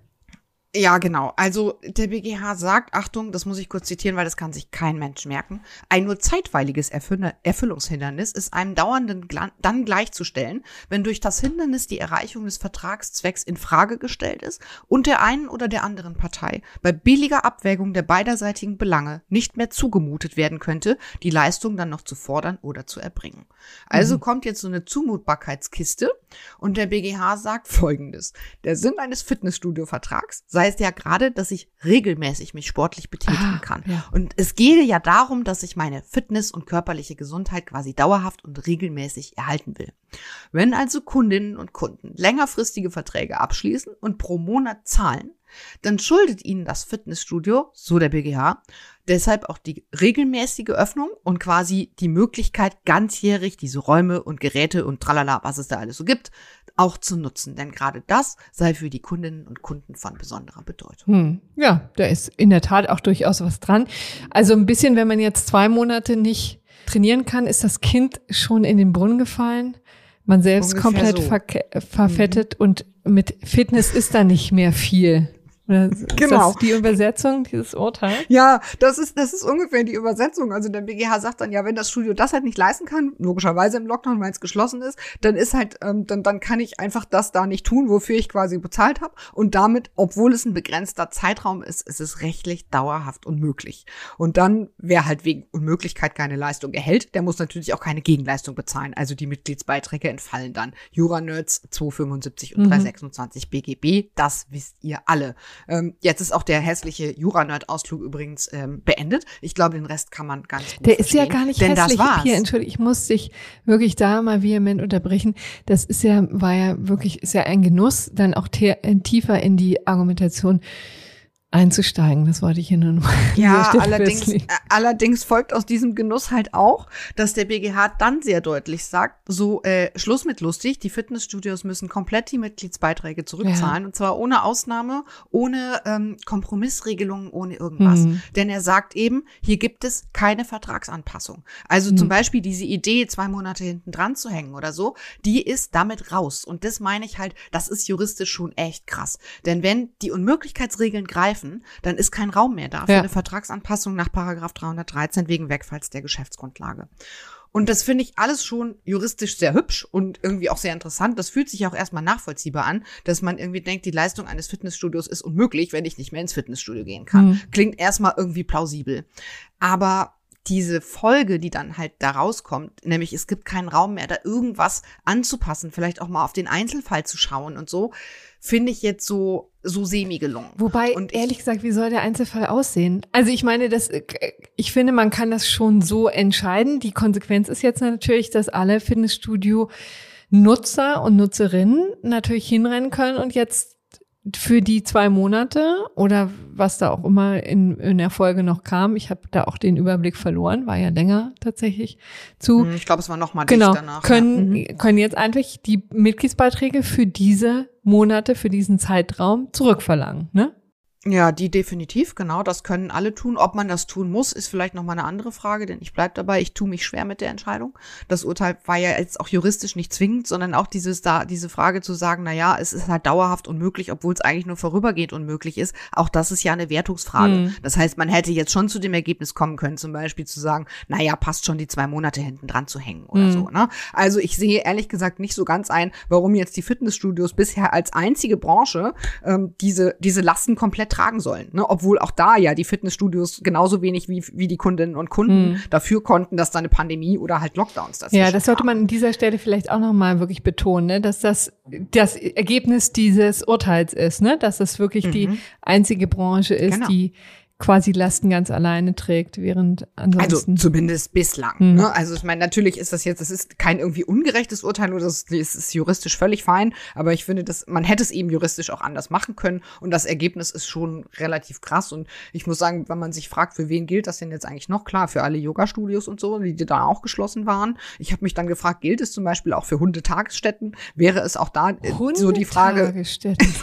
S2: Ja, genau. Also der BGH sagt, Achtung, das muss ich kurz zitieren, weil das kann sich kein Mensch merken. Ein nur zeitweiliges Erfüllungshindernis ist einem dauernden dann gleichzustellen, wenn durch das Hindernis die Erreichung des Vertragszwecks in Frage gestellt ist und der einen oder der anderen Partei bei billiger Abwägung der beiderseitigen Belange nicht mehr zugemutet werden könnte, die Leistung dann noch zu fordern oder zu erbringen. Also mhm. kommt jetzt so eine Zumutbarkeitskiste und der BGH sagt Folgendes. Der Sinn eines Fitnessstudio-Vertrags sei heißt ja gerade, dass ich regelmäßig mich sportlich betätigen ah, kann. Ja. Und es gehe ja darum, dass ich meine Fitness und körperliche Gesundheit quasi dauerhaft und regelmäßig erhalten will. Wenn also Kundinnen und Kunden längerfristige Verträge abschließen und pro Monat zahlen, dann schuldet ihnen das Fitnessstudio, so der BGH, deshalb auch die regelmäßige Öffnung und quasi die Möglichkeit, ganzjährig diese Räume und Geräte und tralala, was es da alles so gibt, auch zu nutzen. Denn gerade das sei für die Kundinnen und Kunden von besonderer Bedeutung.
S1: Hm. Ja, da ist in der Tat auch durchaus was dran. Also ein bisschen, wenn man jetzt zwei Monate nicht trainieren kann, ist das Kind schon in den Brunnen gefallen. Man selbst Ungefähr komplett so. ver verfettet mhm. und mit Fitness ist da nicht mehr viel. Oder ist genau. das die Übersetzung dieses Urteils?
S2: Ja, das ist, das ist ungefähr die Übersetzung. Also der BGH sagt dann, ja, wenn das Studio das halt nicht leisten kann, logischerweise im Lockdown, weil es geschlossen ist, dann ist halt, ähm, dann, dann kann ich einfach das da nicht tun, wofür ich quasi bezahlt habe. Und damit, obwohl es ein begrenzter Zeitraum ist, ist es rechtlich dauerhaft unmöglich. Und dann, wer halt wegen Unmöglichkeit keine Leistung erhält, der muss natürlich auch keine Gegenleistung bezahlen. Also die Mitgliedsbeiträge entfallen dann. Jura-Nerds 275 und mhm. 326 BGB, das wisst ihr alle. Ähm, jetzt ist auch der hässliche Jura-Nerd-Ausflug übrigens ähm, beendet. Ich glaube, den Rest kann man ganz gut
S1: Der ist ja gar nicht denn hässlich. Das war's. Hier, Entschuldigung, ich muss dich wirklich da mal vehement unterbrechen. Das ist ja, war ja wirklich, ist ja ein Genuss, dann auch tiefer in die Argumentation einzusteigen. Das wollte ich hier nur noch
S2: Ja, allerdings, äh, allerdings folgt aus diesem Genuss halt auch, dass der BGH dann sehr deutlich sagt, so äh, Schluss mit lustig, die Fitnessstudios müssen komplett die Mitgliedsbeiträge zurückzahlen ja. und zwar ohne Ausnahme, ohne ähm, Kompromissregelungen, ohne irgendwas. Mhm. Denn er sagt eben, hier gibt es keine Vertragsanpassung. Also mhm. zum Beispiel diese Idee, zwei Monate hinten dran zu hängen oder so, die ist damit raus. Und das meine ich halt, das ist juristisch schon echt krass. Denn wenn die Unmöglichkeitsregeln greifen, treffen, dann ist kein Raum mehr da für ja. eine Vertragsanpassung nach Paragraph 313 wegen Wegfalls der Geschäftsgrundlage. Und das finde ich alles schon juristisch sehr hübsch und irgendwie auch sehr interessant. Das fühlt sich auch erstmal nachvollziehbar an, dass man irgendwie denkt, die Leistung eines Fitnessstudios ist unmöglich, wenn ich nicht mehr ins Fitnessstudio gehen kann. Mhm. Klingt erstmal irgendwie plausibel. Aber diese Folge, die dann halt da rauskommt, nämlich es gibt keinen Raum mehr, da irgendwas anzupassen, vielleicht auch mal auf den Einzelfall zu schauen und so, finde ich jetzt so so semi gelungen.
S1: Wobei und ehrlich gesagt, wie soll der Einzelfall aussehen? Also ich meine, das ich finde, man kann das schon so entscheiden. Die Konsequenz ist jetzt natürlich, dass alle Fitnessstudio Nutzer und Nutzerinnen natürlich hinrennen können und jetzt für die zwei Monate oder was da auch immer in, in der Folge noch kam, ich habe da auch den Überblick verloren, war ja länger tatsächlich zu.
S2: Hm, ich glaube, es war noch mal
S1: genau,
S2: danach.
S1: Können, ja. Mhm. können jetzt einfach die Mitgliedsbeiträge für diese Monate, für diesen Zeitraum zurückverlangen, ne?
S2: Ja, die definitiv, genau. Das können alle tun. Ob man das tun muss, ist vielleicht nochmal eine andere Frage, denn ich bleib dabei, ich tue mich schwer mit der Entscheidung. Das Urteil war ja jetzt auch juristisch nicht zwingend, sondern auch dieses da, diese Frage zu sagen, na ja, es ist halt dauerhaft unmöglich, obwohl es eigentlich nur vorübergehend unmöglich ist. Auch das ist ja eine Wertungsfrage. Mhm. Das heißt, man hätte jetzt schon zu dem Ergebnis kommen können, zum Beispiel zu sagen, na ja, passt schon die zwei Monate hinten dran zu hängen oder mhm. so, ne? Also ich sehe ehrlich gesagt nicht so ganz ein, warum jetzt die Fitnessstudios bisher als einzige Branche ähm, diese, diese Lasten komplett tragen sollen. Ne? Obwohl auch da ja die Fitnessstudios genauso wenig wie, wie die Kundinnen und Kunden mhm. dafür konnten, dass da eine Pandemie oder halt Lockdowns
S1: das Ja, das sollte man an dieser Stelle vielleicht auch nochmal wirklich betonen, ne? dass das das Ergebnis dieses Urteils ist, ne? dass das wirklich mhm. die einzige Branche ist, genau. die quasi Lasten ganz alleine trägt, während ansonsten.
S2: Also zumindest bislang. Hm. Ne? Also ich meine, natürlich ist das jetzt, es ist kein irgendwie ungerechtes Urteil oder das, das ist juristisch völlig fein, aber ich finde, dass man hätte es eben juristisch auch anders machen können und das Ergebnis ist schon relativ krass und ich muss sagen, wenn man sich fragt, für wen gilt das denn jetzt eigentlich noch klar, für alle Yoga-Studios und so, die da auch geschlossen waren. Ich habe mich dann gefragt, gilt es zum Beispiel auch für Hundetagesstätten? Wäre es auch da äh, so die Frage?
S1: Hundetagesstätten,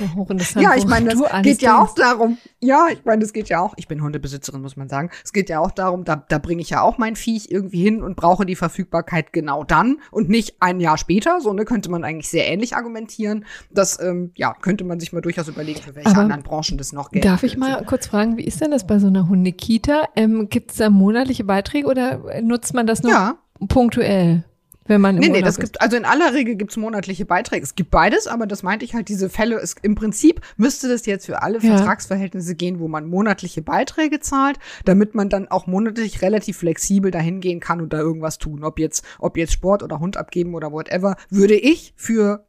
S2: ja, ich meine, das geht ja auch darum. Ja, ich meine, das geht ja auch ich bin Hundebesitzerin, muss man sagen. Es geht ja auch darum, da, da bringe ich ja auch mein Viech irgendwie hin und brauche die Verfügbarkeit genau dann und nicht ein Jahr später. So ne, könnte man eigentlich sehr ähnlich argumentieren. Das ähm, ja, könnte man sich mal durchaus überlegen, für welche Aber anderen Branchen das noch
S1: gilt. Darf ich mal kurz fragen, wie ist denn das bei so einer Hundekita? Ähm, Gibt es da monatliche Beiträge oder nutzt man das nur ja. punktuell? Wenn man im
S2: Nee, nee, das ist. gibt, also in aller Regel gibt's monatliche Beiträge. Es gibt beides, aber das meinte ich halt, diese Fälle, ist, im Prinzip müsste das jetzt für alle ja. Vertragsverhältnisse gehen, wo man monatliche Beiträge zahlt, damit man dann auch monatlich relativ flexibel dahin gehen kann und da irgendwas tun. Ob jetzt, ob jetzt Sport oder Hund abgeben oder whatever, würde ich für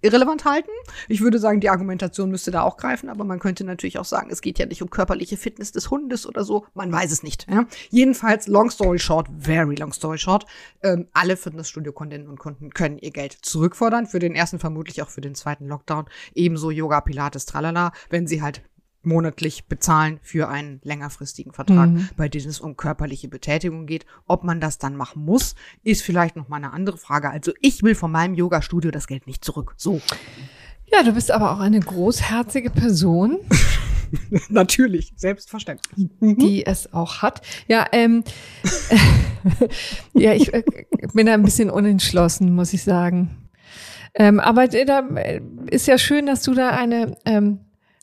S2: irrelevant halten. Ich würde sagen, die Argumentation müsste da auch greifen, aber man könnte natürlich auch sagen, es geht ja nicht um körperliche Fitness des Hundes oder so. Man weiß es nicht. Ja? Jedenfalls, long story short, very long story short, ähm, alle Fitnessstudio-Kundinnen und Kunden können ihr Geld zurückfordern. Für den ersten vermutlich auch für den zweiten Lockdown. Ebenso Yoga, Pilates, tralala, wenn sie halt monatlich bezahlen für einen längerfristigen Vertrag, mhm. bei dem es um körperliche Betätigung geht. Ob man das dann machen muss, ist vielleicht noch mal eine andere Frage. Also ich will von meinem Yoga-Studio das Geld nicht zurück. So.
S1: Ja, du bist aber auch eine großherzige Person.
S2: Natürlich, selbstverständlich.
S1: Die es auch hat. Ja, ähm, ja, ich äh, bin da ein bisschen unentschlossen, muss ich sagen. Ähm, aber da äh, ist ja schön, dass du da eine ähm,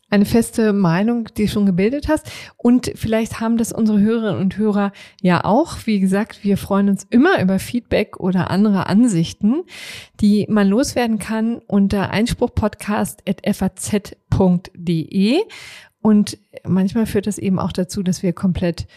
S1: eine feste Meinung, die du schon gebildet hast. Und vielleicht haben das unsere Hörerinnen und Hörer ja auch. Wie gesagt, wir freuen uns immer über Feedback oder andere Ansichten, die man loswerden kann unter einspruchpodcast.faz.de. Und manchmal führt das eben auch dazu, dass wir komplett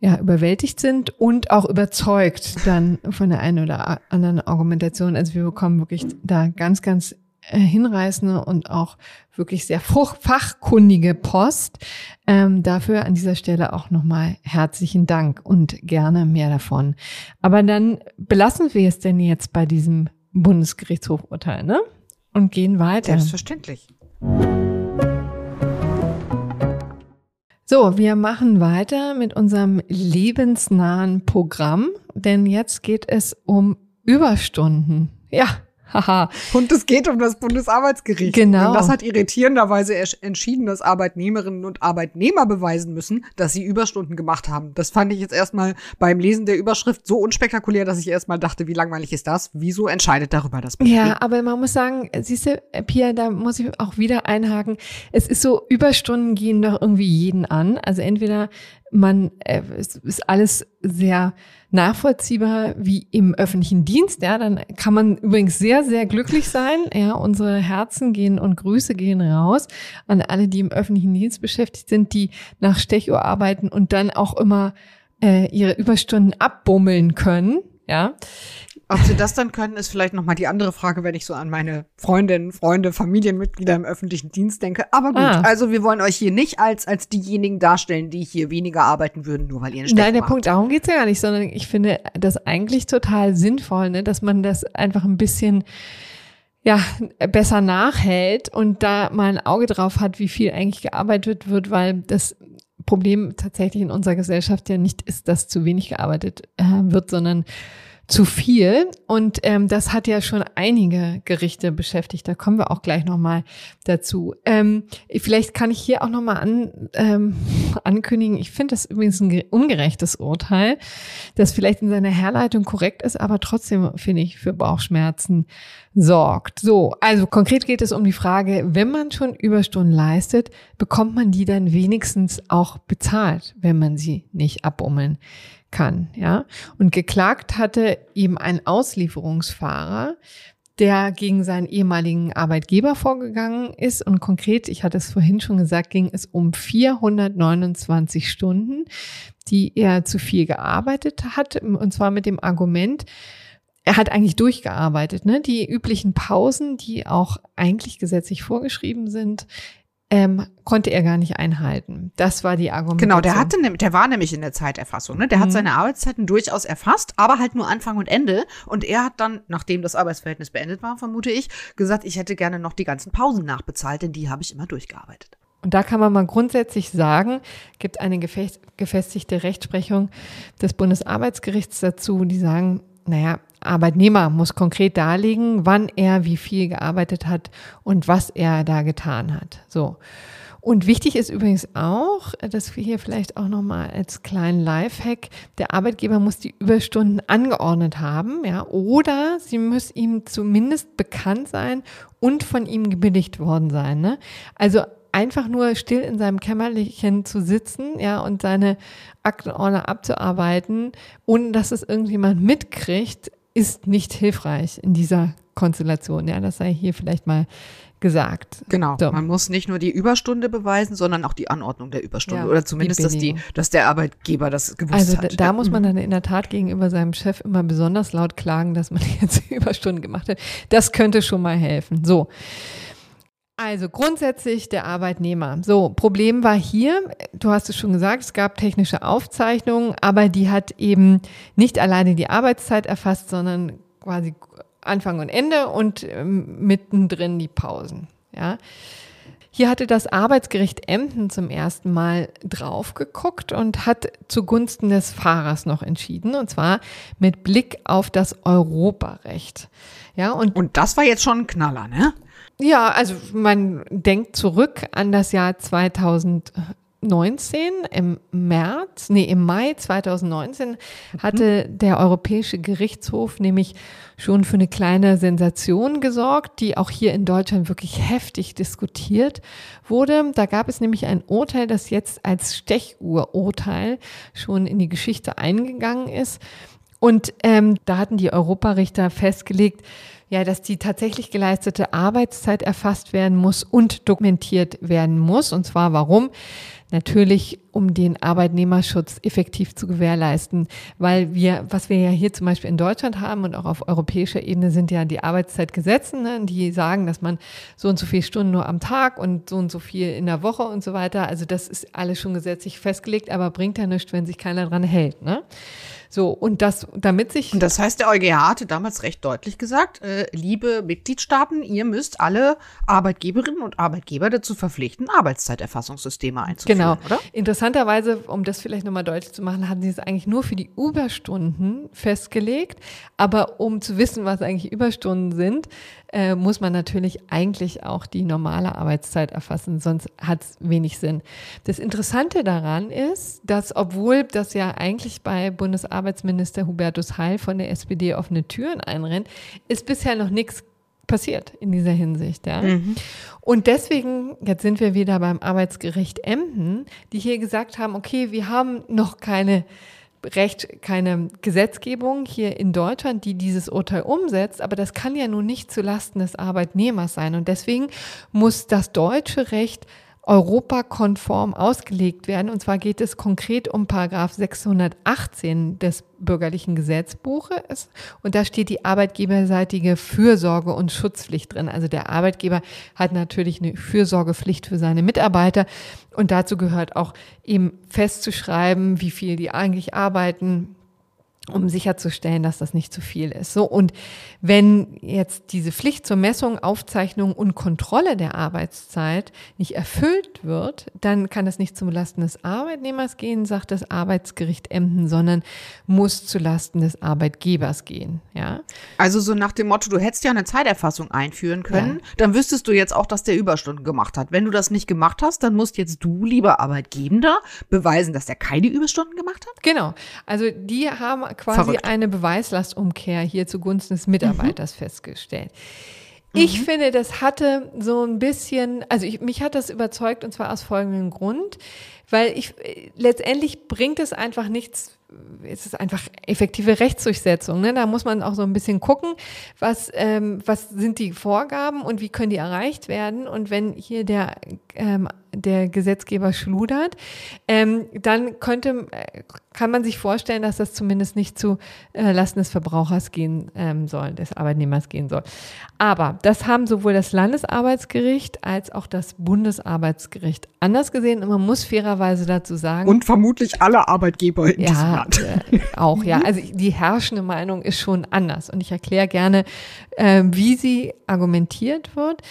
S1: ja, überwältigt sind und auch überzeugt dann von der einen oder anderen Argumentation. Also wir bekommen wirklich da ganz, ganz hinreißende und auch wirklich sehr fachkundige Post. Ähm, dafür an dieser Stelle auch nochmal herzlichen Dank und gerne mehr davon. Aber dann belassen wir es denn jetzt bei diesem Bundesgerichtshofurteil, ne? Und gehen weiter.
S2: Selbstverständlich.
S1: So, wir machen weiter mit unserem lebensnahen Programm, denn jetzt geht es um Überstunden. Ja, Haha.
S2: und es geht um das Bundesarbeitsgericht.
S1: Genau.
S2: Und das hat irritierenderweise entschieden, dass Arbeitnehmerinnen und Arbeitnehmer beweisen müssen, dass sie Überstunden gemacht haben. Das fand ich jetzt erstmal beim Lesen der Überschrift so unspektakulär, dass ich erstmal dachte, wie langweilig ist das? Wieso entscheidet darüber das
S1: BGH? Ja, aber man muss sagen, siehst du, Pia, da muss ich auch wieder einhaken. Es ist so, Überstunden gehen doch irgendwie jeden an. Also entweder man, äh, es ist alles sehr nachvollziehbar wie im öffentlichen Dienst. Ja, dann kann man übrigens sehr, sehr glücklich sein. Ja, unsere Herzen gehen und Grüße gehen raus an alle, die im öffentlichen Dienst beschäftigt sind, die nach Stechuhr arbeiten und dann auch immer äh, ihre Überstunden abbummeln können. Ja,
S2: ob sie das dann können, ist vielleicht nochmal die andere Frage, wenn ich so an meine Freundinnen, Freunde, Familienmitglieder im öffentlichen Dienst denke. Aber gut, ah. also wir wollen euch hier nicht als, als diejenigen darstellen, die hier weniger arbeiten würden, nur weil ihr einen
S1: Nein, der Punkt, darum geht's ja gar nicht, sondern ich finde das eigentlich total sinnvoll, ne, dass man das einfach ein bisschen ja, besser nachhält und da mal ein Auge drauf hat, wie viel eigentlich gearbeitet wird, weil das Problem tatsächlich in unserer Gesellschaft ja nicht ist, dass zu wenig gearbeitet äh, wird, sondern zu viel. Und ähm, das hat ja schon einige Gerichte beschäftigt. Da kommen wir auch gleich nochmal dazu. Ähm, vielleicht kann ich hier auch nochmal an, ähm, ankündigen, ich finde das übrigens ein ungerechtes Urteil, das vielleicht in seiner Herleitung korrekt ist, aber trotzdem finde ich für Bauchschmerzen sorgt. So, also konkret geht es um die Frage, wenn man schon Überstunden leistet, bekommt man die dann wenigstens auch bezahlt, wenn man sie nicht abummeln kann, ja. Und geklagt hatte eben ein Auslieferungsfahrer, der gegen seinen ehemaligen Arbeitgeber vorgegangen ist. Und konkret, ich hatte es vorhin schon gesagt, ging es um 429 Stunden, die er zu viel gearbeitet hat. Und zwar mit dem Argument, er hat eigentlich durchgearbeitet, ne? Die üblichen Pausen, die auch eigentlich gesetzlich vorgeschrieben sind, ähm, konnte er gar nicht einhalten. Das war die Argumentation.
S2: Genau, der hatte, der war nämlich in der Zeiterfassung. Ne? Der mhm. hat seine Arbeitszeiten durchaus erfasst, aber halt nur Anfang und Ende. Und er hat dann, nachdem das Arbeitsverhältnis beendet war, vermute ich, gesagt, ich hätte gerne noch die ganzen Pausen nachbezahlt, denn die habe ich immer durchgearbeitet.
S1: Und da kann man mal grundsätzlich sagen, gibt eine gefestigte Rechtsprechung des Bundesarbeitsgerichts dazu, die sagen, naja, Arbeitnehmer muss konkret darlegen, wann er wie viel gearbeitet hat und was er da getan hat. So. Und wichtig ist übrigens auch, dass wir hier vielleicht auch nochmal als kleinen Lifehack, der Arbeitgeber muss die Überstunden angeordnet haben, ja, oder sie muss ihm zumindest bekannt sein und von ihm gebilligt worden sein, ne? Also einfach nur still in seinem Kämmerchen zu sitzen, ja, und seine Aktenordner abzuarbeiten, ohne dass es irgendjemand mitkriegt, ist nicht hilfreich in dieser Konstellation. Ja, das sei hier vielleicht mal gesagt.
S2: Genau. So. Man muss nicht nur die Überstunde beweisen, sondern auch die Anordnung der Überstunde. Ja, Oder zumindest, die dass, die, dass der Arbeitgeber das gewusst
S1: also,
S2: hat.
S1: Also da, da muss man dann in der Tat gegenüber seinem Chef immer besonders laut klagen, dass man jetzt Überstunden gemacht hat. Das könnte schon mal helfen. So. Also grundsätzlich der Arbeitnehmer. So, Problem war hier, du hast es schon gesagt, es gab technische Aufzeichnungen, aber die hat eben nicht alleine die Arbeitszeit erfasst, sondern quasi Anfang und Ende und ähm, mittendrin die Pausen. Ja. Hier hatte das Arbeitsgericht Emden zum ersten Mal drauf geguckt und hat zugunsten des Fahrers noch entschieden, und zwar mit Blick auf das Europarecht. Ja,
S2: und, und das war jetzt schon ein Knaller, ne?
S1: Ja, also man denkt zurück an das Jahr 2019 im März, nee, im Mai 2019 hatte mhm. der Europäische Gerichtshof nämlich schon für eine kleine Sensation gesorgt, die auch hier in Deutschland wirklich heftig diskutiert wurde. Da gab es nämlich ein Urteil, das jetzt als Stechuhrurteil schon in die Geschichte eingegangen ist. Und ähm, da hatten die Europarichter festgelegt, ja, dass die tatsächlich geleistete Arbeitszeit erfasst werden muss und dokumentiert werden muss. Und zwar warum? Natürlich, um den Arbeitnehmerschutz effektiv zu gewährleisten, weil wir, was wir ja hier zum Beispiel in Deutschland haben und auch auf europäischer Ebene sind ja die Arbeitszeitgesetze, ne, die sagen, dass man so und so viele Stunden nur am Tag und so und so viel in der Woche und so weiter. Also das ist alles schon gesetzlich festgelegt, aber bringt ja nichts, wenn sich keiner dran hält. Ne? So, und das, damit sich.
S2: Und das heißt, der EuGH hatte damals recht deutlich gesagt, äh, liebe Mitgliedstaaten, ihr müsst alle Arbeitgeberinnen und Arbeitgeber dazu verpflichten, Arbeitszeiterfassungssysteme einzuführen. Genau. Oder?
S1: Interessanterweise, um das vielleicht nochmal deutlich zu machen, hatten sie es eigentlich nur für die Überstunden festgelegt. Aber um zu wissen, was eigentlich Überstunden sind, äh, muss man natürlich eigentlich auch die normale Arbeitszeit erfassen, sonst hat es wenig Sinn. Das Interessante daran ist, dass obwohl das ja eigentlich bei Bundesarbeitsminister Hubertus Heil von der SPD offene Türen einrennt, ist bisher noch nichts passiert in dieser Hinsicht. Ja? Mhm. Und deswegen, jetzt sind wir wieder beim Arbeitsgericht Emden, die hier gesagt haben, okay, wir haben noch keine Recht, keine Gesetzgebung hier in Deutschland, die dieses Urteil umsetzt, aber das kann ja nun nicht zulasten des Arbeitnehmers sein. Und deswegen muss das deutsche Recht europakonform ausgelegt werden. Und zwar geht es konkret um Paragraph 618 des bürgerlichen Gesetzbuches. Und da steht die arbeitgeberseitige Fürsorge und Schutzpflicht drin. Also der Arbeitgeber hat natürlich eine Fürsorgepflicht für seine Mitarbeiter. Und dazu gehört auch eben festzuschreiben, wie viel die eigentlich arbeiten, um sicherzustellen, dass das nicht zu viel ist. So und wenn jetzt diese Pflicht zur Messung, Aufzeichnung und Kontrolle der Arbeitszeit nicht erfüllt wird, dann kann es nicht zum Lasten des Arbeitnehmers gehen, sagt das Arbeitsgericht Emden, sondern muss zu Lasten des Arbeitgebers gehen. Ja.
S2: Also so nach dem Motto, du hättest ja eine Zeiterfassung einführen können, ja. dann wüsstest du jetzt auch, dass der Überstunden gemacht hat. Wenn du das nicht gemacht hast, dann musst jetzt du, lieber Arbeitgebender, beweisen, dass der keine Überstunden gemacht hat.
S1: Genau. Also die haben quasi Verrückt. eine Beweislastumkehr hier zugunsten des Mitarbeiters mhm. festgestellt. Ich mhm. finde, das hatte so ein bisschen, also ich, mich hat das überzeugt und zwar aus folgendem Grund. Weil ich letztendlich bringt es einfach nichts, es ist einfach effektive Rechtsdurchsetzung. Ne? Da muss man auch so ein bisschen gucken, was, ähm, was sind die Vorgaben und wie können die erreicht werden. Und wenn hier der, ähm, der Gesetzgeber schludert, ähm, dann könnte, äh, kann man sich vorstellen, dass das zumindest nicht zu äh, Lasten des Verbrauchers gehen ähm, soll, des Arbeitnehmers gehen soll. Aber das haben sowohl das Landesarbeitsgericht als auch das Bundesarbeitsgericht anders gesehen. Und man muss fairerweise dazu sagen.
S2: Und vermutlich alle Arbeitgeber in
S1: ja,
S2: diesem Land.
S1: Äh, auch, ja. Also die herrschende Meinung ist schon anders. Und ich erkläre gerne, äh, wie sie argumentiert wird.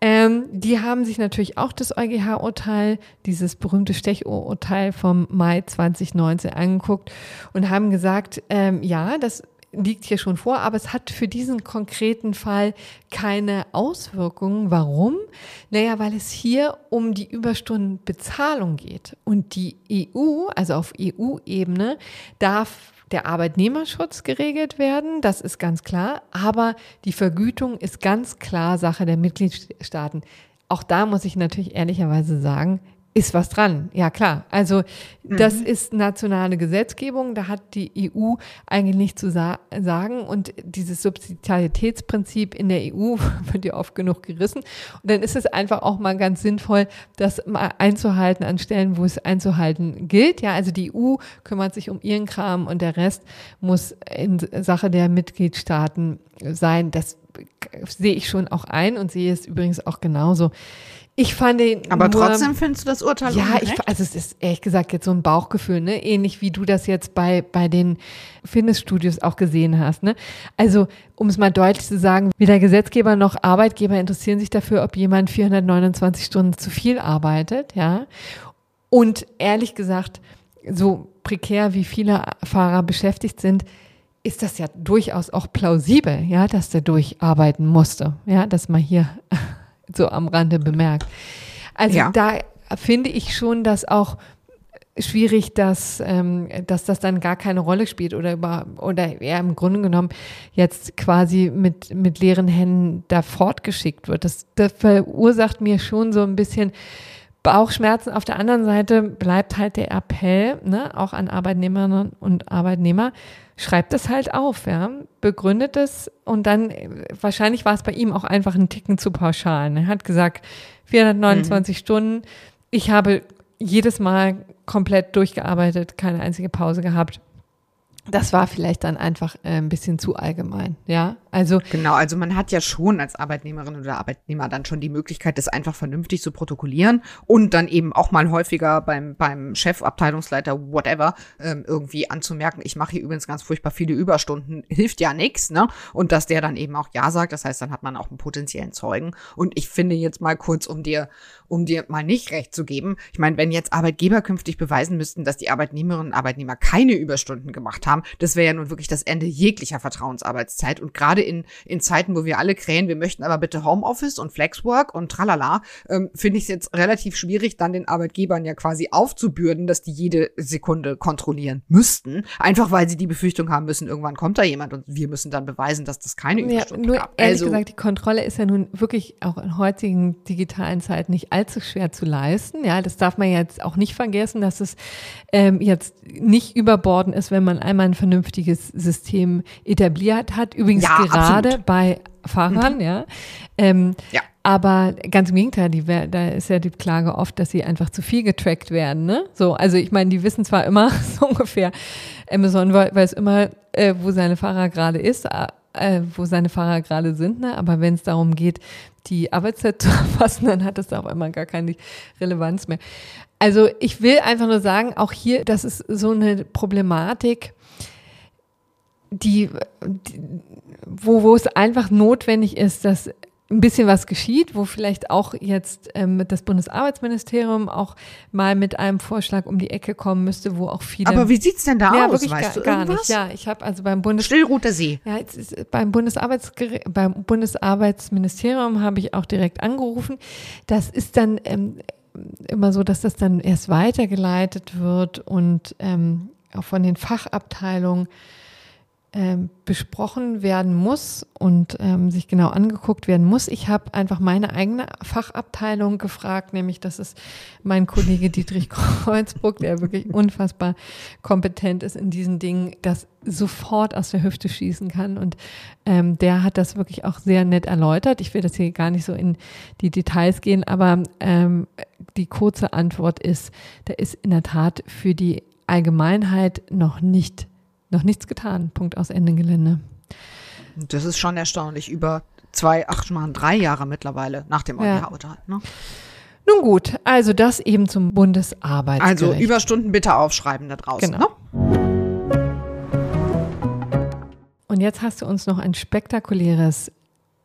S1: Ähm, die haben sich natürlich auch das EuGH-Urteil, dieses berühmte Stechurteil vom Mai 2019 angeguckt und haben gesagt, ähm, ja, das liegt hier schon vor, aber es hat für diesen konkreten Fall keine Auswirkungen. Warum? Naja, weil es hier um die Überstundenbezahlung geht. Und die EU, also auf EU-Ebene, darf der Arbeitnehmerschutz geregelt werden, das ist ganz klar, aber die Vergütung ist ganz klar Sache der Mitgliedstaaten. Auch da muss ich natürlich ehrlicherweise sagen, ist was dran. Ja, klar. Also das mhm. ist nationale Gesetzgebung, da hat die EU eigentlich nichts zu sa sagen und dieses Subsidiaritätsprinzip in der EU wird ja oft genug gerissen. Und dann ist es einfach auch mal ganz sinnvoll, das mal einzuhalten an Stellen, wo es einzuhalten gilt. Ja, also die EU kümmert sich um ihren Kram und der Rest muss in Sache der Mitgliedstaaten sein. Das sehe ich schon auch ein und sehe es übrigens auch genauso. Ich fand den.
S2: Aber nur, trotzdem findest du das Urteil
S1: Ja, ich, also es ist ehrlich gesagt jetzt so ein Bauchgefühl, ne? Ähnlich wie du das jetzt bei, bei den Fitnessstudios auch gesehen hast, ne? Also, um es mal deutlich zu sagen, weder Gesetzgeber noch Arbeitgeber interessieren sich dafür, ob jemand 429 Stunden zu viel arbeitet, ja? Und ehrlich gesagt, so prekär wie viele Fahrer beschäftigt sind, ist das ja durchaus auch plausibel, ja, dass der durcharbeiten musste, ja, dass man hier so am Rande bemerkt. Also ja. da finde ich schon, dass auch schwierig, dass, ähm, dass das dann gar keine Rolle spielt oder über oder eher im Grunde genommen jetzt quasi mit, mit leeren Händen da fortgeschickt wird. Das, das verursacht mir schon so ein bisschen Bauchschmerzen. Auf der anderen Seite bleibt halt der Appell, ne, auch an Arbeitnehmerinnen und Arbeitnehmer, schreibt es halt auf, ja, begründet es und dann, wahrscheinlich war es bei ihm auch einfach ein Ticken zu pauschal. Er hat gesagt, 429 mhm. Stunden, ich habe jedes Mal komplett durchgearbeitet, keine einzige Pause gehabt das war vielleicht dann einfach äh, ein bisschen zu allgemein, ja. Also
S2: genau, also man hat ja schon als Arbeitnehmerin oder Arbeitnehmer dann schon die Möglichkeit, das einfach vernünftig zu protokollieren und dann eben auch mal häufiger beim beim Chef, Abteilungsleiter, whatever ähm, irgendwie anzumerken. Ich mache hier übrigens ganz furchtbar viele Überstunden, hilft ja nichts, ne? Und dass der dann eben auch ja sagt, das heißt, dann hat man auch einen potenziellen Zeugen. Und ich finde jetzt mal kurz, um dir um dir mal nicht recht zu geben. Ich meine, wenn jetzt Arbeitgeber künftig beweisen müssten, dass die Arbeitnehmerinnen und Arbeitnehmer keine Überstunden gemacht haben, das wäre ja nun wirklich das Ende jeglicher Vertrauensarbeitszeit. Und gerade in, in Zeiten, wo wir alle krähen, wir möchten aber bitte Homeoffice und Flexwork und tralala, ähm, finde ich es jetzt relativ schwierig, dann den Arbeitgebern ja quasi aufzubürden, dass die jede Sekunde kontrollieren müssten. Einfach weil sie die Befürchtung haben müssen, irgendwann kommt da jemand und wir müssen dann beweisen, dass das keine Überstunden ja, nur gab.
S1: Ehrlich also, gesagt, die Kontrolle ist ja nun wirklich auch in heutigen digitalen Zeiten nicht allzu schwer zu leisten. Ja, das darf man jetzt auch nicht vergessen, dass es ähm, jetzt nicht überborden ist, wenn man einmal ein vernünftiges System etabliert hat. Übrigens ja, gerade absolut. bei Fahrern, mhm. ja. Ähm, ja. Aber ganz im Gegenteil, die, da ist ja die Klage oft, dass sie einfach zu viel getrackt werden. Ne? So, also ich meine, die wissen zwar immer so ungefähr, Amazon weiß immer, äh, wo seine Fahrer gerade ist, äh, wo seine Fahrer gerade sind, ne? aber wenn es darum geht, die Arbeitszeit zu erfassen, dann hat das auf einmal gar keine Relevanz mehr. Also ich will einfach nur sagen, auch hier, das ist so eine Problematik, die, die wo, wo es einfach notwendig ist, dass ein bisschen was geschieht, wo vielleicht auch jetzt ähm, das Bundesarbeitsministerium auch mal mit einem Vorschlag um die Ecke kommen müsste, wo auch viele.
S2: Aber wie sieht's denn da
S1: ja,
S2: aus?
S1: Wirklich weißt gar, du gar nicht. Ja, ich habe also beim Bundes
S2: Stillroter See.
S1: Ja, ist, beim Bundesarbeitsgericht, beim Bundesarbeitsministerium habe ich auch direkt angerufen. Das ist dann ähm, immer so, dass das dann erst weitergeleitet wird und ähm, auch von den Fachabteilungen besprochen werden muss und ähm, sich genau angeguckt werden muss. Ich habe einfach meine eigene Fachabteilung gefragt, nämlich das ist mein Kollege Dietrich Kreuzburg, der wirklich unfassbar kompetent ist in diesen Dingen, das sofort aus der Hüfte schießen kann. Und ähm, der hat das wirklich auch sehr nett erläutert. Ich will das hier gar nicht so in die Details gehen, aber ähm, die kurze Antwort ist, da ist in der Tat für die Allgemeinheit noch nicht noch nichts getan. Punkt aus Ende Gelände.
S2: Das ist schon erstaunlich. Über zwei, ach schon mal drei Jahre mittlerweile nach dem EuGH-Urteil.
S1: Ne? Nun gut, also das eben zum Bundesarbeitsgericht.
S2: Also Überstunden bitte aufschreiben da draußen. Genau. Ne?
S1: Und jetzt hast du uns noch ein spektakuläres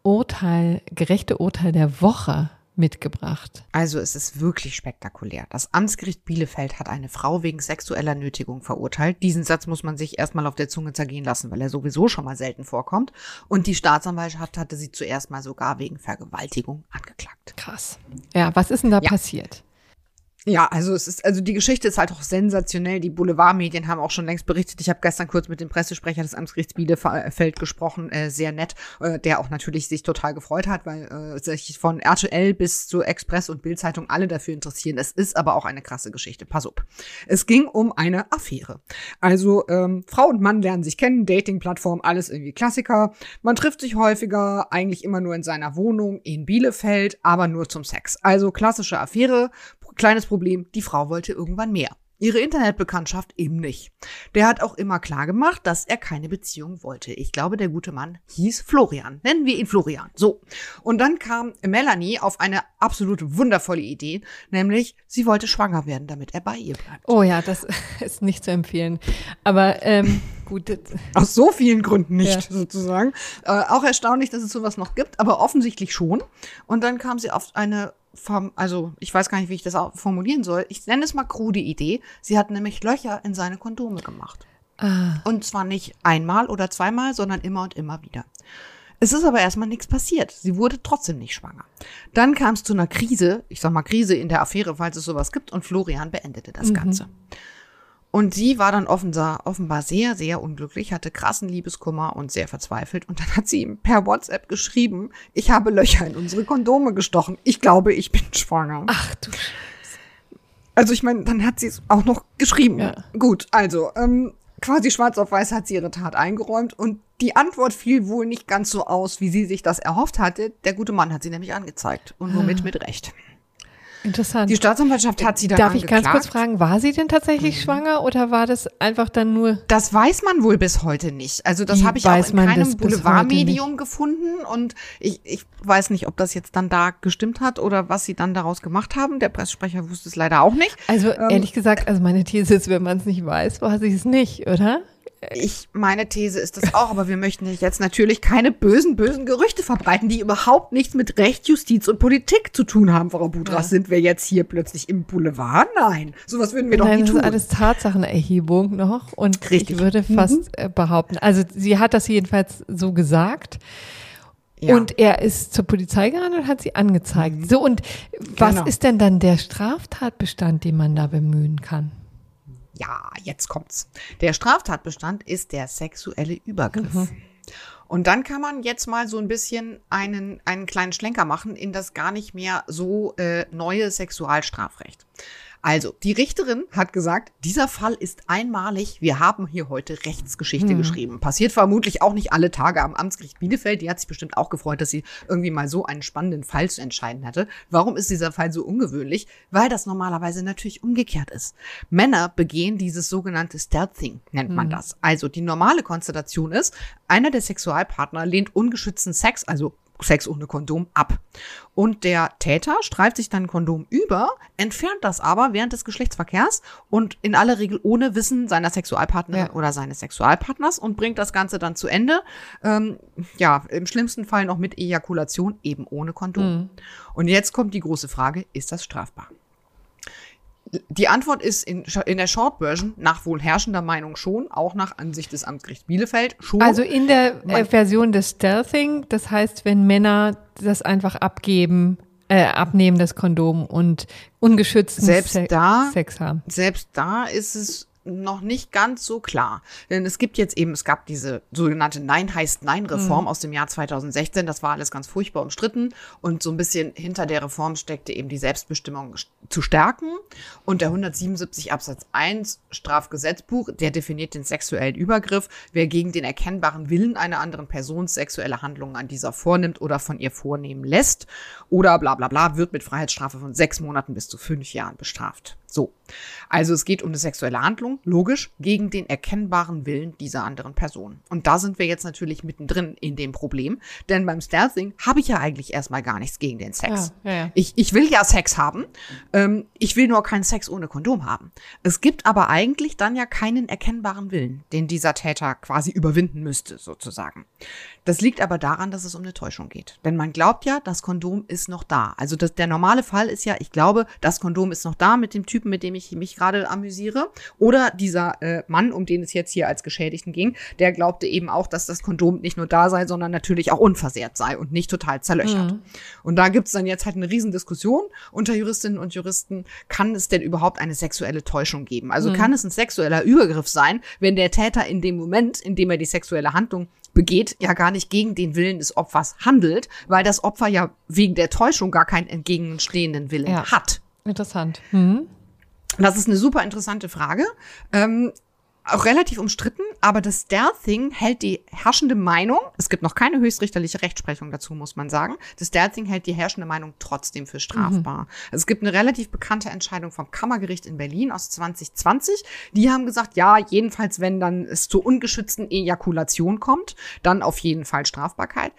S1: Urteil, gerechte Urteil der Woche mitgebracht.
S2: Also es ist wirklich spektakulär. Das Amtsgericht Bielefeld hat eine Frau wegen sexueller Nötigung verurteilt. Diesen Satz muss man sich erstmal auf der Zunge zergehen lassen, weil er sowieso schon mal selten vorkommt. Und die Staatsanwaltschaft hatte sie zuerst mal sogar wegen Vergewaltigung angeklagt.
S1: Krass. Ja, was ist denn da ja. passiert?
S2: Ja, also es ist, also die Geschichte ist halt auch sensationell. Die Boulevardmedien haben auch schon längst berichtet. Ich habe gestern kurz mit dem Pressesprecher des Amtsgerichts Bielefeld gesprochen, äh, sehr nett, äh, der auch natürlich sich total gefreut hat, weil äh, sich von RTL bis zu Express und Bildzeitung alle dafür interessieren. Es ist aber auch eine krasse Geschichte. Pass auf. Es ging um eine Affäre. Also ähm, Frau und Mann lernen sich kennen, Dating-Plattform, alles irgendwie Klassiker. Man trifft sich häufiger, eigentlich immer nur in seiner Wohnung in Bielefeld, aber nur zum Sex. Also klassische Affäre. Kleines Problem, die Frau wollte irgendwann mehr. Ihre Internetbekanntschaft eben nicht. Der hat auch immer klar gemacht, dass er keine Beziehung wollte. Ich glaube, der gute Mann hieß Florian. Nennen wir ihn Florian. So. Und dann kam Melanie auf eine absolut wundervolle Idee, nämlich sie wollte schwanger werden, damit er bei ihr bleibt.
S1: Oh ja, das ist nicht zu empfehlen. Aber ähm, gut.
S2: Aus so vielen Gründen nicht, ja. sozusagen. Äh, auch erstaunlich, dass es sowas noch gibt, aber offensichtlich schon. Und dann kam sie auf eine also ich weiß gar nicht, wie ich das formulieren soll. Ich nenne es mal krude Idee. Sie hat nämlich Löcher in seine Kondome gemacht. Ah. Und zwar nicht einmal oder zweimal, sondern immer und immer wieder. Es ist aber erstmal nichts passiert. Sie wurde trotzdem nicht schwanger. Dann kam es zu einer Krise, ich sag mal Krise in der Affäre, falls es sowas gibt, und Florian beendete das mhm. Ganze. Und sie war dann offenbar, offenbar sehr, sehr unglücklich, hatte krassen Liebeskummer und sehr verzweifelt. Und dann hat sie ihm per WhatsApp geschrieben, ich habe Löcher in unsere Kondome gestochen. Ich glaube, ich bin schwanger.
S1: Ach du Scheiße.
S2: Also ich meine, dann hat sie es auch noch geschrieben. Ja. Gut, also ähm, quasi schwarz auf weiß hat sie ihre Tat eingeräumt und die Antwort fiel wohl nicht ganz so aus, wie sie sich das erhofft hatte. Der gute Mann hat sie nämlich angezeigt und womit ah. mit Recht.
S1: Interessant.
S2: Die Staatsanwaltschaft hat sie dann
S1: Darf ich ganz kurz fragen, war sie denn tatsächlich mhm. schwanger oder war das einfach dann nur?
S2: Das weiß man wohl bis heute nicht. Also das habe ich auch in keinem Boulevardmedium gefunden und ich, ich weiß nicht, ob das jetzt dann da gestimmt hat oder was sie dann daraus gemacht haben. Der Pressesprecher wusste es leider auch nicht.
S1: Also ähm, ehrlich gesagt, also meine These ist, wenn man es nicht weiß, weiß ich es nicht, oder?
S2: Ich, meine These ist das auch, aber wir möchten jetzt natürlich keine bösen, bösen Gerüchte verbreiten, die überhaupt nichts mit Recht, Justiz und Politik zu tun haben, Frau Budras. Ja. Sind wir jetzt hier plötzlich im Boulevard? Nein, sowas würden wir Nein, doch nie
S1: das
S2: tun.
S1: Das ist alles Tatsachenerhebung noch und Richtig. ich würde fast mhm. behaupten, also sie hat das jedenfalls so gesagt. Ja. Und er ist zur Polizei gerannt und hat sie angezeigt. Mhm. So, und was genau. ist denn dann der Straftatbestand, den man da bemühen kann?
S2: Ja, jetzt kommt's. Der Straftatbestand ist der sexuelle Übergriff. Mhm. Und dann kann man jetzt mal so ein bisschen einen, einen kleinen Schlenker machen in das gar nicht mehr so äh, neue Sexualstrafrecht. Also, die Richterin hat gesagt, dieser Fall ist einmalig. Wir haben hier heute Rechtsgeschichte hm. geschrieben. Passiert vermutlich auch nicht alle Tage am Amtsgericht Bielefeld. Die hat sich bestimmt auch gefreut, dass sie irgendwie mal so einen spannenden Fall zu entscheiden hatte. Warum ist dieser Fall so ungewöhnlich? Weil das normalerweise natürlich umgekehrt ist. Männer begehen dieses sogenannte Stealthing, nennt man hm. das. Also, die normale Konstellation ist, einer der Sexualpartner lehnt ungeschützten Sex, also Sex ohne Kondom ab. Und der Täter streift sich dann ein Kondom über, entfernt das aber während des Geschlechtsverkehrs und in aller Regel ohne Wissen seiner Sexualpartnerin ja. oder seines Sexualpartners und bringt das Ganze dann zu Ende. Ähm, ja, im schlimmsten Fall noch mit Ejakulation, eben ohne Kondom. Mhm. Und jetzt kommt die große Frage, ist das strafbar? Die Antwort ist in, in der Short Version nach wohl herrschender Meinung schon, auch nach Ansicht des Amtsgerichts Bielefeld schon.
S1: Also in der äh, Version des Stealthing, das heißt, wenn Männer das einfach abgeben, äh, abnehmen das Kondom und ungeschützten
S2: selbst
S1: Se
S2: da,
S1: Sex haben.
S2: Selbst da ist es noch nicht ganz so klar. Denn es gibt jetzt eben, es gab diese sogenannte Nein heißt Nein-Reform mhm. aus dem Jahr 2016. Das war alles ganz furchtbar umstritten. Und so ein bisschen hinter der Reform steckte eben die Selbstbestimmung zu stärken. Und der 177 Absatz 1 Strafgesetzbuch, der definiert den sexuellen Übergriff. Wer gegen den erkennbaren Willen einer anderen Person sexuelle Handlungen an dieser vornimmt oder von ihr vornehmen lässt oder bla bla bla, wird mit Freiheitsstrafe von sechs Monaten bis zu fünf Jahren bestraft. So. Also es geht um eine sexuelle Handlung, logisch, gegen den erkennbaren Willen dieser anderen Person. Und da sind wir jetzt natürlich mittendrin in dem Problem, denn beim Stealthing habe ich ja eigentlich erstmal gar nichts gegen den Sex. Ja, ja, ja. Ich, ich will ja Sex haben, ähm, ich will nur keinen Sex ohne Kondom haben. Es gibt aber eigentlich dann ja keinen erkennbaren Willen, den dieser Täter quasi überwinden müsste, sozusagen. Das liegt aber daran, dass es um eine Täuschung geht. Denn man glaubt ja, das Kondom ist noch da. Also das, der normale Fall ist ja, ich glaube, das Kondom ist noch da mit dem Typen, mit dem ich mich gerade amüsiere. Oder dieser äh, Mann, um den es jetzt hier als Geschädigten ging, der glaubte eben auch, dass das Kondom nicht nur da sei, sondern natürlich auch unversehrt sei und nicht total zerlöchert. Mhm. Und da gibt's dann jetzt halt eine Riesendiskussion unter Juristinnen und Juristen, kann es denn überhaupt eine sexuelle Täuschung geben? Also mhm. kann es ein sexueller Übergriff sein, wenn der Täter in dem Moment, in dem er die sexuelle Handlung begeht, ja gar nicht gegen den Willen des Opfers handelt, weil das Opfer ja wegen der Täuschung gar keinen entgegenstehenden Willen ja. hat.
S1: Interessant. Mhm.
S2: Das ist eine super interessante Frage. Ähm, auch relativ umstritten, aber das Stealthing hält die herrschende Meinung, es gibt noch keine höchstrichterliche Rechtsprechung dazu, muss man sagen, das Stealthing hält die herrschende Meinung trotzdem für strafbar. Mhm. Es gibt eine relativ bekannte Entscheidung vom Kammergericht in Berlin aus 2020. Die haben gesagt, ja, jedenfalls, wenn dann es zur ungeschützten Ejakulation kommt, dann auf jeden Fall Strafbarkeit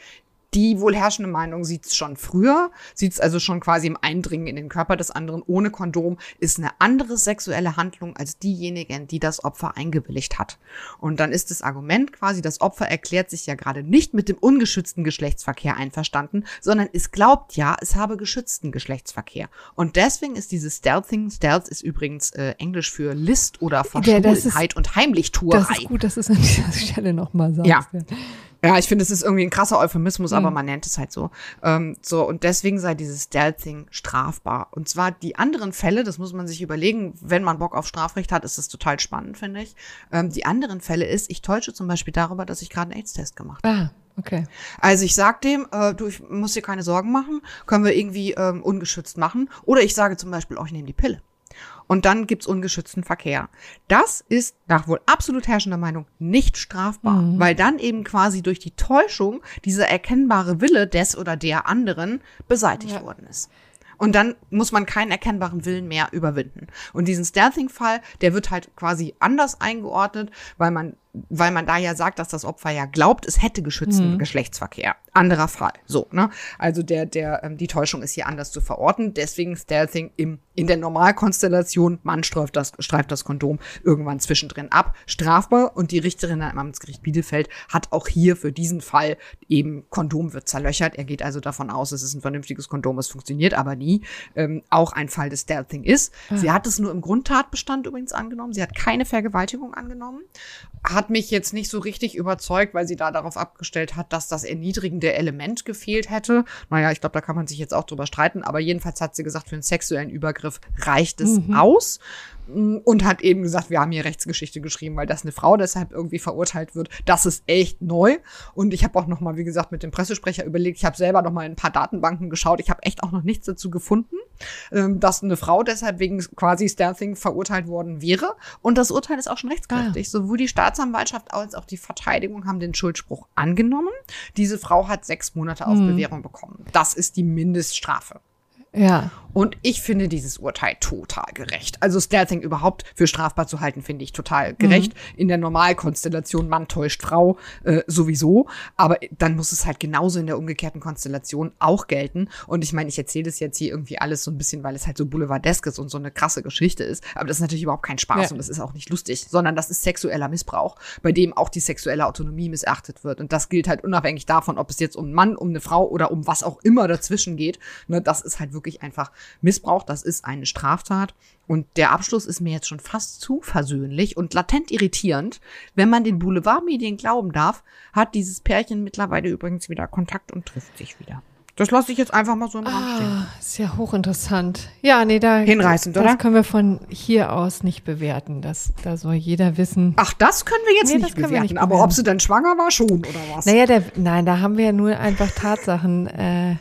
S2: die wohl herrschende Meinung sieht es schon früher, sieht es also schon quasi im Eindringen in den Körper des anderen ohne Kondom, ist eine andere sexuelle Handlung als diejenigen, die das Opfer eingewilligt hat. Und dann ist das Argument quasi, das Opfer erklärt sich ja gerade nicht mit dem ungeschützten Geschlechtsverkehr einverstanden, sondern es glaubt ja, es habe geschützten Geschlechtsverkehr. Und deswegen ist dieses Stealthing, Stealth ist übrigens äh, Englisch für List oder Verschwulenheit ja, und Heimlichtuerei.
S1: Das ist gut, dass du es an dieser Stelle nochmal sagst.
S2: Ja. Ja, ich finde, es ist irgendwie ein krasser Euphemismus, mhm. aber man nennt es halt so. Ähm, so, und deswegen sei dieses Stealthing strafbar. Und zwar die anderen Fälle, das muss man sich überlegen, wenn man Bock auf Strafrecht hat, ist das total spannend, finde ich. Ähm, die anderen Fälle ist, ich täusche zum Beispiel darüber, dass ich gerade einen AIDS-Test gemacht habe. Ah.
S1: Okay.
S2: Also ich sag dem, äh, du, ich muss dir keine Sorgen machen, können wir irgendwie ähm, ungeschützt machen. Oder ich sage zum Beispiel, oh, ich nehme die Pille und dann gibt's ungeschützten Verkehr. Das ist nach wohl absolut herrschender Meinung nicht strafbar, mhm. weil dann eben quasi durch die Täuschung dieser erkennbare Wille des oder der anderen beseitigt ja. worden ist. Und dann muss man keinen erkennbaren Willen mehr überwinden. Und diesen Stealthing-Fall, der wird halt quasi anders eingeordnet, weil man weil man da ja sagt, dass das Opfer ja glaubt, es hätte geschützten mhm. Geschlechtsverkehr. Anderer Fall. So, ne? Also der, der, ähm, die Täuschung ist hier anders zu verorten. Deswegen Stealthing im, in der Normalkonstellation, man streift das, streift das Kondom irgendwann zwischendrin ab. Strafbar. Und die Richterin am Amtsgericht Bielefeld hat auch hier für diesen Fall eben Kondom wird zerlöchert. Er geht also davon aus, es ist ein vernünftiges Kondom, es funktioniert aber nie. Ähm, auch ein Fall des Stealthing ist. Ah. Sie hat es nur im Grundtatbestand übrigens angenommen. Sie hat keine Vergewaltigung angenommen. Hat mich jetzt nicht so richtig überzeugt, weil sie da darauf abgestellt hat, dass das erniedrigende Element gefehlt hätte. Naja, ich glaube, da kann man sich jetzt auch drüber streiten, aber jedenfalls hat sie gesagt, für einen sexuellen Übergriff reicht es mhm. aus und hat eben gesagt, wir haben hier Rechtsgeschichte geschrieben, weil das eine Frau deshalb irgendwie verurteilt wird. Das ist echt neu. Und ich habe auch noch mal, wie gesagt, mit dem Pressesprecher überlegt. Ich habe selber noch mal in ein paar Datenbanken geschaut. Ich habe echt auch noch nichts dazu gefunden, ähm, dass eine Frau deshalb wegen quasi Stealthing verurteilt worden wäre. Und das Urteil ist auch schon rechtskräftig. Ah. Sowohl die Staatsanwaltschaft als auch die Verteidigung haben den Schuldspruch angenommen. Diese Frau hat sechs Monate auf hm. Bewährung bekommen. Das ist die Mindeststrafe.
S1: Ja.
S2: Und ich finde dieses Urteil total gerecht. Also Stealthing überhaupt für strafbar zu halten, finde ich total gerecht. Mhm. In der Normalkonstellation Mann täuscht Frau äh, sowieso. Aber dann muss es halt genauso in der umgekehrten Konstellation auch gelten. Und ich meine, ich erzähle das jetzt hier irgendwie alles so ein bisschen, weil es halt so boulevardesk ist und so eine krasse Geschichte ist. Aber das ist natürlich überhaupt kein Spaß ja. und das ist auch nicht lustig, sondern das ist sexueller Missbrauch, bei dem auch die sexuelle Autonomie missachtet wird. Und das gilt halt unabhängig davon, ob es jetzt um einen Mann, um eine Frau oder um was auch immer dazwischen geht. Ne, das ist halt wirklich einfach Missbrauch, das ist eine Straftat. Und der Abschluss ist mir jetzt schon fast zu versöhnlich und latent irritierend. Wenn man den Boulevardmedien glauben darf, hat dieses Pärchen mittlerweile übrigens wieder Kontakt und trifft sich wieder. Das lasse ich jetzt einfach mal so im Raum stehen.
S1: Ah, ist ja hochinteressant. Ja, nee, da.
S2: Hinreißend,
S1: das
S2: oder?
S1: können wir von hier aus nicht bewerten. Das, da soll jeder wissen.
S2: Ach, das können wir jetzt
S1: Nee,
S2: nicht
S1: das können wir
S2: bewerten.
S1: nicht
S2: aber
S1: bewerten.
S2: ob sie dann schwanger war, schon, oder was?
S1: Naja, der, nein, da haben wir ja nur einfach Tatsachen, äh,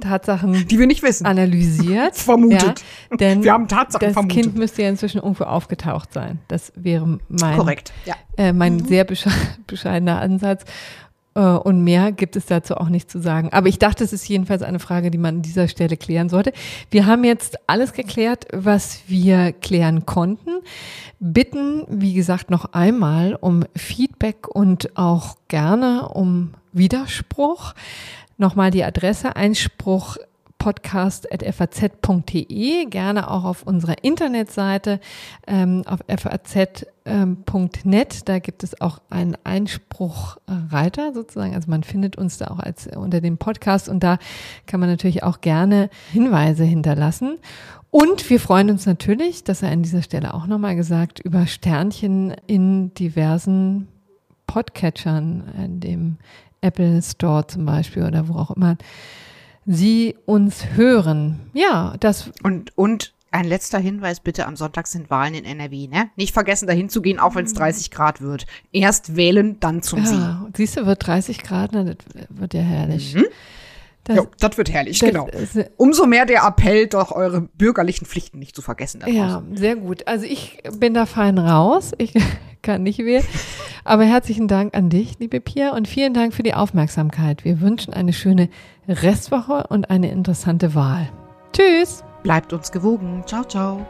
S1: Tatsachen
S2: Die wir nicht wissen.
S1: analysiert.
S2: Vermutet.
S1: Ja, denn
S2: Wir haben Tatsachen
S1: das
S2: vermutet.
S1: Kind müsste ja inzwischen irgendwo aufgetaucht sein. Das wäre mein,
S2: Korrekt, ja.
S1: äh, mein
S2: Mhm.
S1: sehr besche bescheidener Ansatz. Äh, Und mehr gibt es dazu auch nicht zu sagen. Aber ich dachte, es ist jedenfalls eine Frage, die man an dieser Stelle klären sollte. Wir haben jetzt alles geklärt, was wir klären konnten. Bitten, wie gesagt, noch einmal um Feedback und auch gerne um Widerspruch. Nochmal die Adresse Einspruch podcast.faz.de, gerne auch auf unserer Internetseite ähm, auf faz.net. Da gibt es auch einen Einspruchreiter sozusagen. Also man findet uns da auch als unter dem Podcast und da kann man natürlich auch gerne Hinweise hinterlassen. Und wir freuen uns natürlich, das sei an dieser Stelle auch nochmal gesagt, über Sternchen in diversen Podcatchern, in dem Apple Store zum Beispiel oder wo auch immer Sie uns hören. Ja, das
S2: Und, und ein letzter Hinweis bitte, am Sonntag sind Wahlen in NRW, ne? Nicht vergessen, dahin zu gehen, auch wenn es 30 Grad wird. Erst wählen, dann zum Sieg.
S1: ja, siehst du, wird 30 Grad, das wird ja herrlich.
S2: Mhm.
S1: Das,
S2: Ja, das wird herrlich,
S1: das
S2: genau. Umso mehr der Appell, doch eure bürgerlichen Pflichten nicht zu vergessen.
S1: Ja, sehr gut. Also ich bin da fein raus. Ich kann nicht wählen. Aber herzlichen Dank an dich, liebe Pia, und vielen Dank für die Aufmerksamkeit. Wir wünschen eine schöne Restwoche und eine interessante Wahl. Tschüss.
S2: Bleibt uns gewogen. Ciao, ciao.